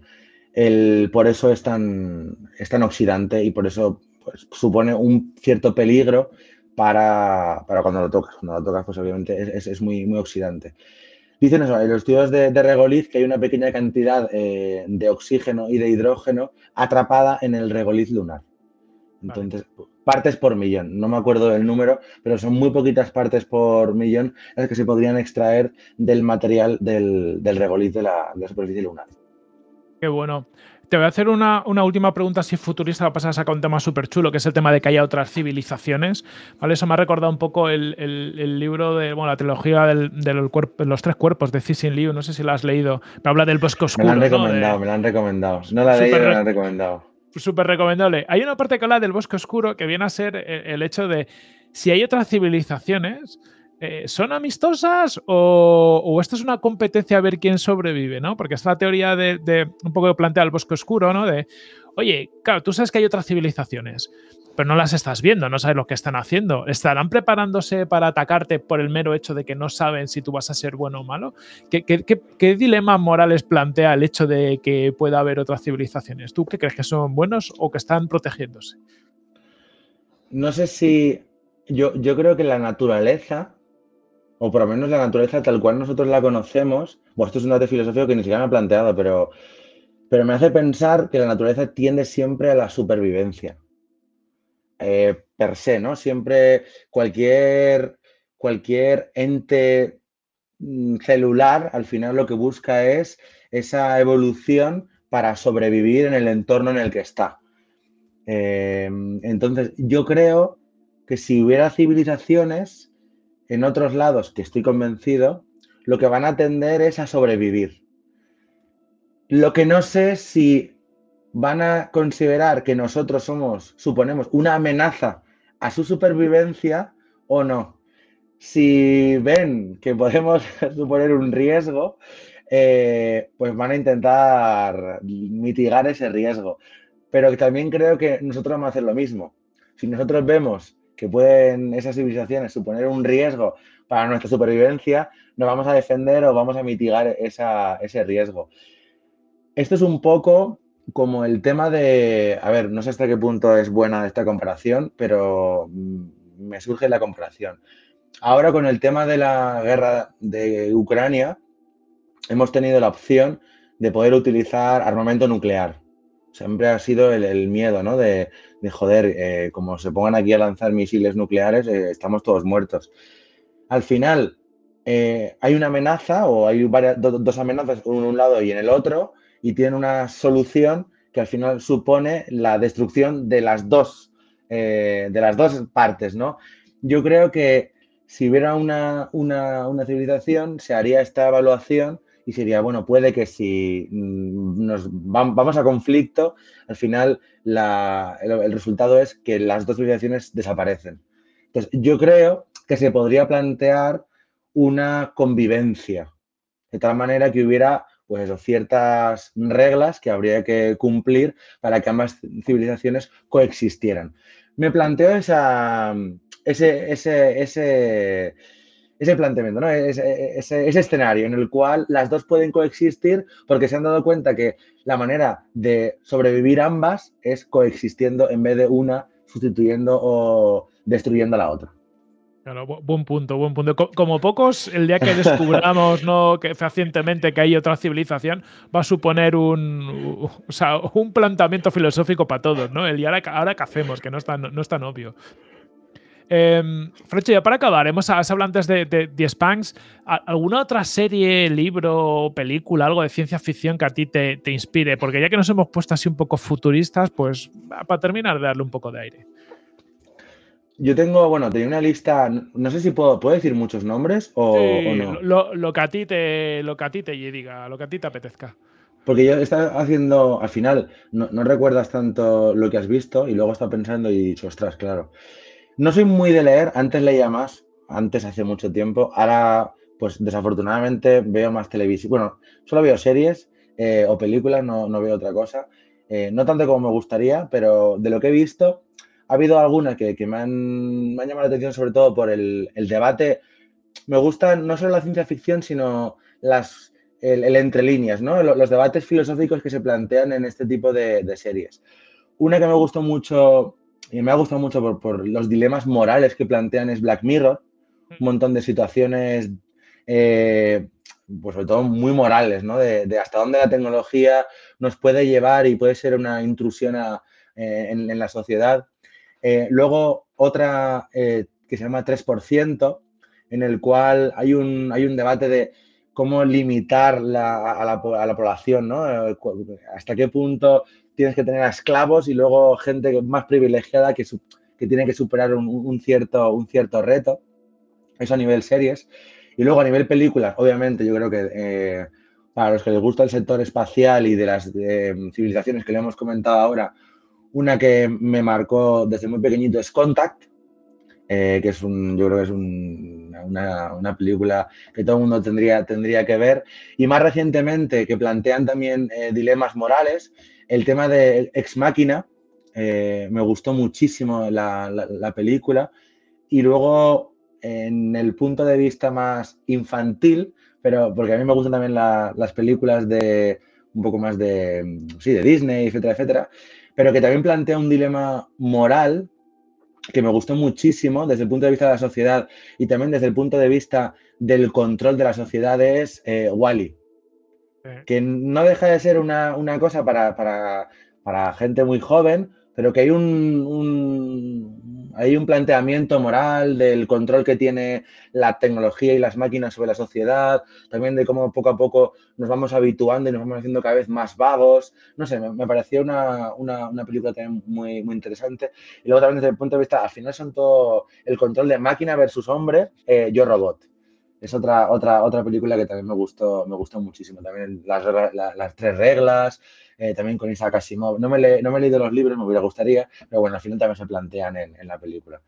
El, por eso es tan, es tan oxidante y por eso pues, supone un cierto peligro para, cuando lo tocas. Cuando lo tocas, pues obviamente es, muy, muy oxidante. Dicen eso, en los estudios de, regoliz que hay una pequeña cantidad eh, de oxígeno y de hidrógeno atrapada en el regoliz lunar. Entonces, partes por millón, no me acuerdo del número, pero son muy poquitas partes por millón las que se podrían extraer del material del, regoliz de la, de la superficie lunar. Qué bueno. Te voy a hacer una, última pregunta así futurista, va a pasar a sacar un tema súper chulo, que es el tema de que haya otras civilizaciones. ¿vale? Eso me ha recordado un poco el, libro de, bueno, la trilogía de los tres cuerpos de Cixin Liu, no sé si lo has leído, me habla del bosque oscuro. Me lo han recomendado, me lo han recomendado. No la he leído, me lo han recomendado. Súper recomendable. Hay una parte que habla del bosque oscuro que viene a ser eh, el hecho de si hay otras civilizaciones, eh, ¿son amistosas o, esto es una competencia a ver quién sobrevive, ¿no? Porque es la teoría de, un poco que plantea el bosque oscuro, ¿no? De, oye, claro, tú sabes que hay otras civilizaciones, pero no las estás viendo, no sabes lo que están haciendo. ¿Estarán preparándose para atacarte por el mero hecho de que no saben si tú vas a ser bueno o malo? ¿Qué, qué dilemas morales plantea el hecho de que pueda haber otras civilizaciones? ¿Tú qué crees que son buenos o que están protegiéndose? No sé si yo, yo creo que la naturaleza o por lo menos la naturaleza tal cual nosotros la conocemos, bueno, esto es un dato filosófico que ni siquiera me he planteado, pero, pero me hace pensar que la naturaleza tiende siempre a la supervivencia. Eh, per se, ¿no? Siempre cualquier, cualquier ente mm, celular al final lo que busca es esa evolución para sobrevivir en el entorno en el que está. Eh, entonces, yo creo que si hubiera civilizaciones, en otros lados, que estoy convencido, lo que van a tender es a sobrevivir. Lo que no sé si van a considerar que nosotros somos, suponemos, una amenaza a su supervivencia o no. Si ven que podemos suponer un riesgo, eh, pues van a intentar mitigar ese riesgo. Pero también creo que nosotros vamos a hacer lo mismo. Si nosotros vemos que pueden esas civilizaciones suponer un riesgo para nuestra supervivencia, nos vamos a defender o vamos a mitigar ese riesgo. Esto es un poco como el tema de, a ver, no sé hasta qué punto es buena esta comparación, pero me surge la comparación. Ahora con el tema de la guerra de Ucrania, hemos tenido la opción de poder utilizar armamento nuclear. Siempre ha sido el, miedo, ¿no? Joder, eh, como se pongan aquí a lanzar misiles nucleares, eh, estamos todos muertos. Al final, eh, hay una amenaza o hay dos amenazas en un lado y en el otro y tienen una solución que al final supone la destrucción de las dos, de las dos partes, ¿no? Yo creo que si hubiera una, una civilización, se haría esta evaluación y sería, bueno, puede que si mm, nos vamos a conflicto, al final el, resultado es que las dos civilizaciones desaparecen. Entonces, yo creo que se podría plantear una convivencia, de tal manera que hubiera pues ciertas reglas que habría que cumplir para que ambas civilizaciones coexistieran. Me planteo esa, ese, ese, ese ese planteamiento, ¿no? Ese, ese, escenario en el cual las dos pueden coexistir porque se han dado cuenta que la manera de sobrevivir ambas es coexistiendo en vez de una sustituyendo o destruyendo a la otra. Claro, buen punto, buen punto. Como pocos, el día que descubramos ¿no? que fehacientemente que hay otra civilización, va a suponer un, o sea, un planteamiento filosófico para todos, ¿no? El y ahora, ahora qué hacemos, que no es tan, no es tan obvio. Eh, ya para acabar, hemos hablado antes de, The Spanks. ¿Alguna otra serie, libro, película, algo de ciencia ficción que a ti te, inspire? Porque ya que nos hemos puesto así un poco futuristas, pues para terminar de darle un poco de aire. Yo tengo, bueno, tenía una lista, no sé si puedo, ¿puedo decir muchos nombres o, no. Lo, que a ti te, lo que a ti te diga, lo que a ti te apetezca. Porque yo estaba haciendo, al final, no, recuerdas tanto lo que has visto y luego estás pensando y dicho, ostras, claro. No soy muy de leer, antes leía más, antes hace mucho tiempo, ahora pues desafortunadamente veo más televisión, bueno, solo veo series eh, o películas, no, veo otra cosa, eh, no tanto como me gustaría, pero de lo que he visto, ha habido algunas que, me, han, llamado la atención sobre todo por el, debate, me gusta no solo la ciencia ficción, sino las, el, entre líneas, ¿no? Los, debates filosóficos que se plantean en este tipo de, de series. Una que me gustó mucho y me ha gustado mucho por, los dilemas morales que plantean es Black Mirror, un montón de situaciones, eh, pues sobre todo muy morales, ¿no? De, hasta dónde la tecnología nos puede llevar y puede ser una intrusión eh, en, la sociedad. Eh, luego otra que se llama 3%, en el cual hay un, hay un debate de cómo limitar a, la, a, la, población, ¿no? Hasta qué punto tienes que tener a esclavos y luego gente más privilegiada que, que tiene que superar un, cierto, un cierto reto. Eso a nivel series. Y luego a nivel películas, obviamente, yo creo que eh, para los que les gusta el sector espacial y de las civilizaciones que le hemos comentado ahora, una que me marcó desde muy pequeñito es Contact, eh, que es un, yo creo que es una, película que todo el mundo tendría, tendría que ver. Y más recientemente, que plantean también eh, dilemas morales, el tema de Ex Máquina, eh, me gustó muchísimo la, película. Y luego, en el punto de vista más infantil, pero porque a mí me gustan también las películas de un poco más de, sí, de Disney, etcétera, etcétera, pero que también plantea un dilema moral que me gustó muchísimo desde el punto de vista de la sociedad y también desde el punto de vista del control de la sociedad es eh, Wally que no deja de ser una, cosa para, gente muy joven, pero que hay un, hay un planteamiento moral del control que tiene la tecnología y las máquinas sobre la sociedad, también de cómo poco a poco nos vamos habituando y nos vamos haciendo cada vez más vagos. No sé, me, pareció una, película también muy, muy interesante. Y luego también desde el punto de vista, al final son todo el control de máquina versus hombre, eh, yo robot. Es otra, otra, otra película que también me gustó, me gustó muchísimo. También las, las tres reglas, eh, también con Isaac Asimov. No me, no me he leído los libros, me hubiera gustaría, pero bueno, al final también se plantean en, en la película.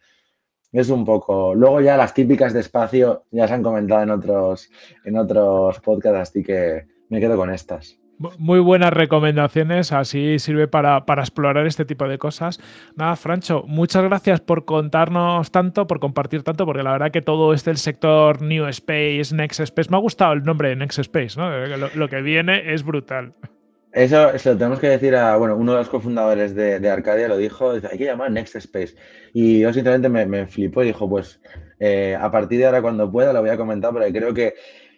Es un poco. Luego ya las típicas de espacio ya se han comentado en otros, en otros podcasts, así que me quedo con estas. Muy buenas recomendaciones, así sirve para, explorar este tipo de cosas. Nada, Francho, muchas gracias por contarnos tanto, por compartir tanto, porque la verdad que todo este el sector New Space, Next Space, me ha gustado el nombre de Next Space, ¿no? Lo, que viene es brutal. Eso, lo tenemos que decir a, bueno, uno de los cofundadores de, Arcadia lo dijo, hay que llamar Next Space. Y yo sinceramente me, me flipó y dijo, pues eh, a partir de ahora cuando pueda lo voy a comentar, porque creo que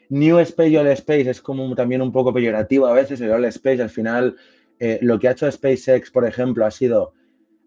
New Space y All Space es como también un poco peyorativo a veces, el All Space al final eh, lo que ha hecho SpaceX, por ejemplo, ha sido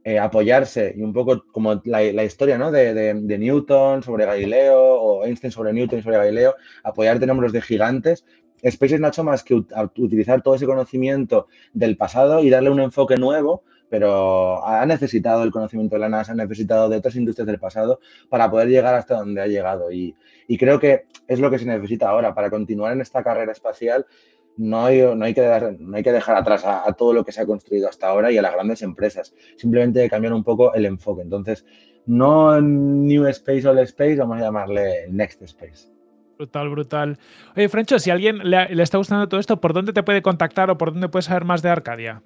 eh, apoyarse y un poco como la, historia ¿no? de, Newton sobre Galileo o Einstein sobre Newton y sobre Galileo, apoyarte en hombros de gigantes. SpaceX no ha hecho más que utilizar todo ese conocimiento del pasado y darle un enfoque nuevo pero ha necesitado el conocimiento de la NASA, ha necesitado de otras industrias del pasado para poder llegar hasta donde ha llegado. Y, creo que es lo que se necesita ahora para continuar en esta carrera espacial. No hay, que, dejar, atrás a, todo lo que se ha construido hasta ahora y a las grandes empresas. Simplemente cambiar un poco el enfoque. Entonces, no New Space o Space, vamos a llamarle Next Space. Brutal, brutal. Oye, Francho, si a alguien le, está gustando todo esto, ¿por dónde te puede contactar o por dónde puedes saber más de Arcadia?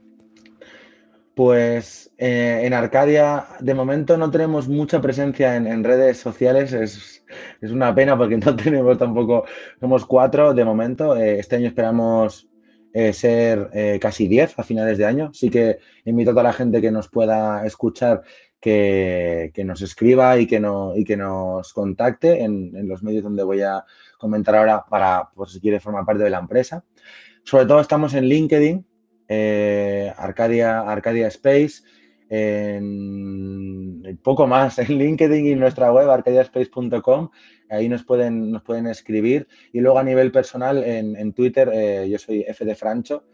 Pues eh, en Arcadia de momento no tenemos mucha presencia en, redes sociales, es, una pena porque no tenemos tampoco, somos cuatro de momento, eh, este año esperamos eh, ser casi diez a finales de año, sí que invito a toda la gente que nos pueda escuchar que, nos escriba y que, no, y que nos contacte en, en, los medios donde voy a comentar ahora para, por si quiere formar parte de la empresa. Sobre todo estamos en LinkedIn, eh, Arcadia, Arcadia Space, en, poco más en LinkedIn y en nuestra web arcadiaspace.com. Ahí nos pueden, nos pueden escribir. Y luego a nivel personal, en, Twitter, eh, yo soy F de Francho.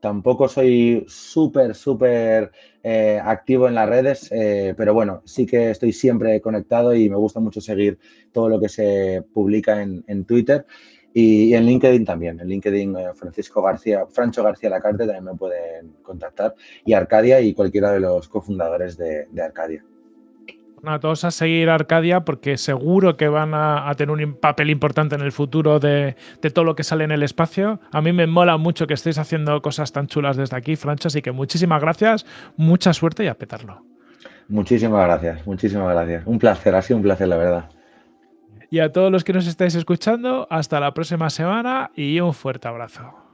Tampoco soy súper, súper eh, activo en las redes, pero bueno, sí que estoy siempre conectado y me gusta mucho seguir todo lo que se publica en, en Twitter. Y, en LinkedIn también, en LinkedIn eh, Francisco García, Francho García Lacarte también me pueden contactar. Y Arcadia y cualquiera de los cofundadores de, Arcadia. a todos a seguir Arcadia porque seguro que van a, tener un papel importante en el futuro de, todo lo que sale en el espacio. A mí me mola mucho que estéis haciendo cosas tan chulas desde aquí, Francho, así que muchísimas gracias, mucha suerte y a petarlo. Muchísimas gracias, muchísimas gracias. Un placer, ha sido un placer, la verdad. Y a todos los que nos estáis escuchando, hasta la próxima semana y un fuerte abrazo.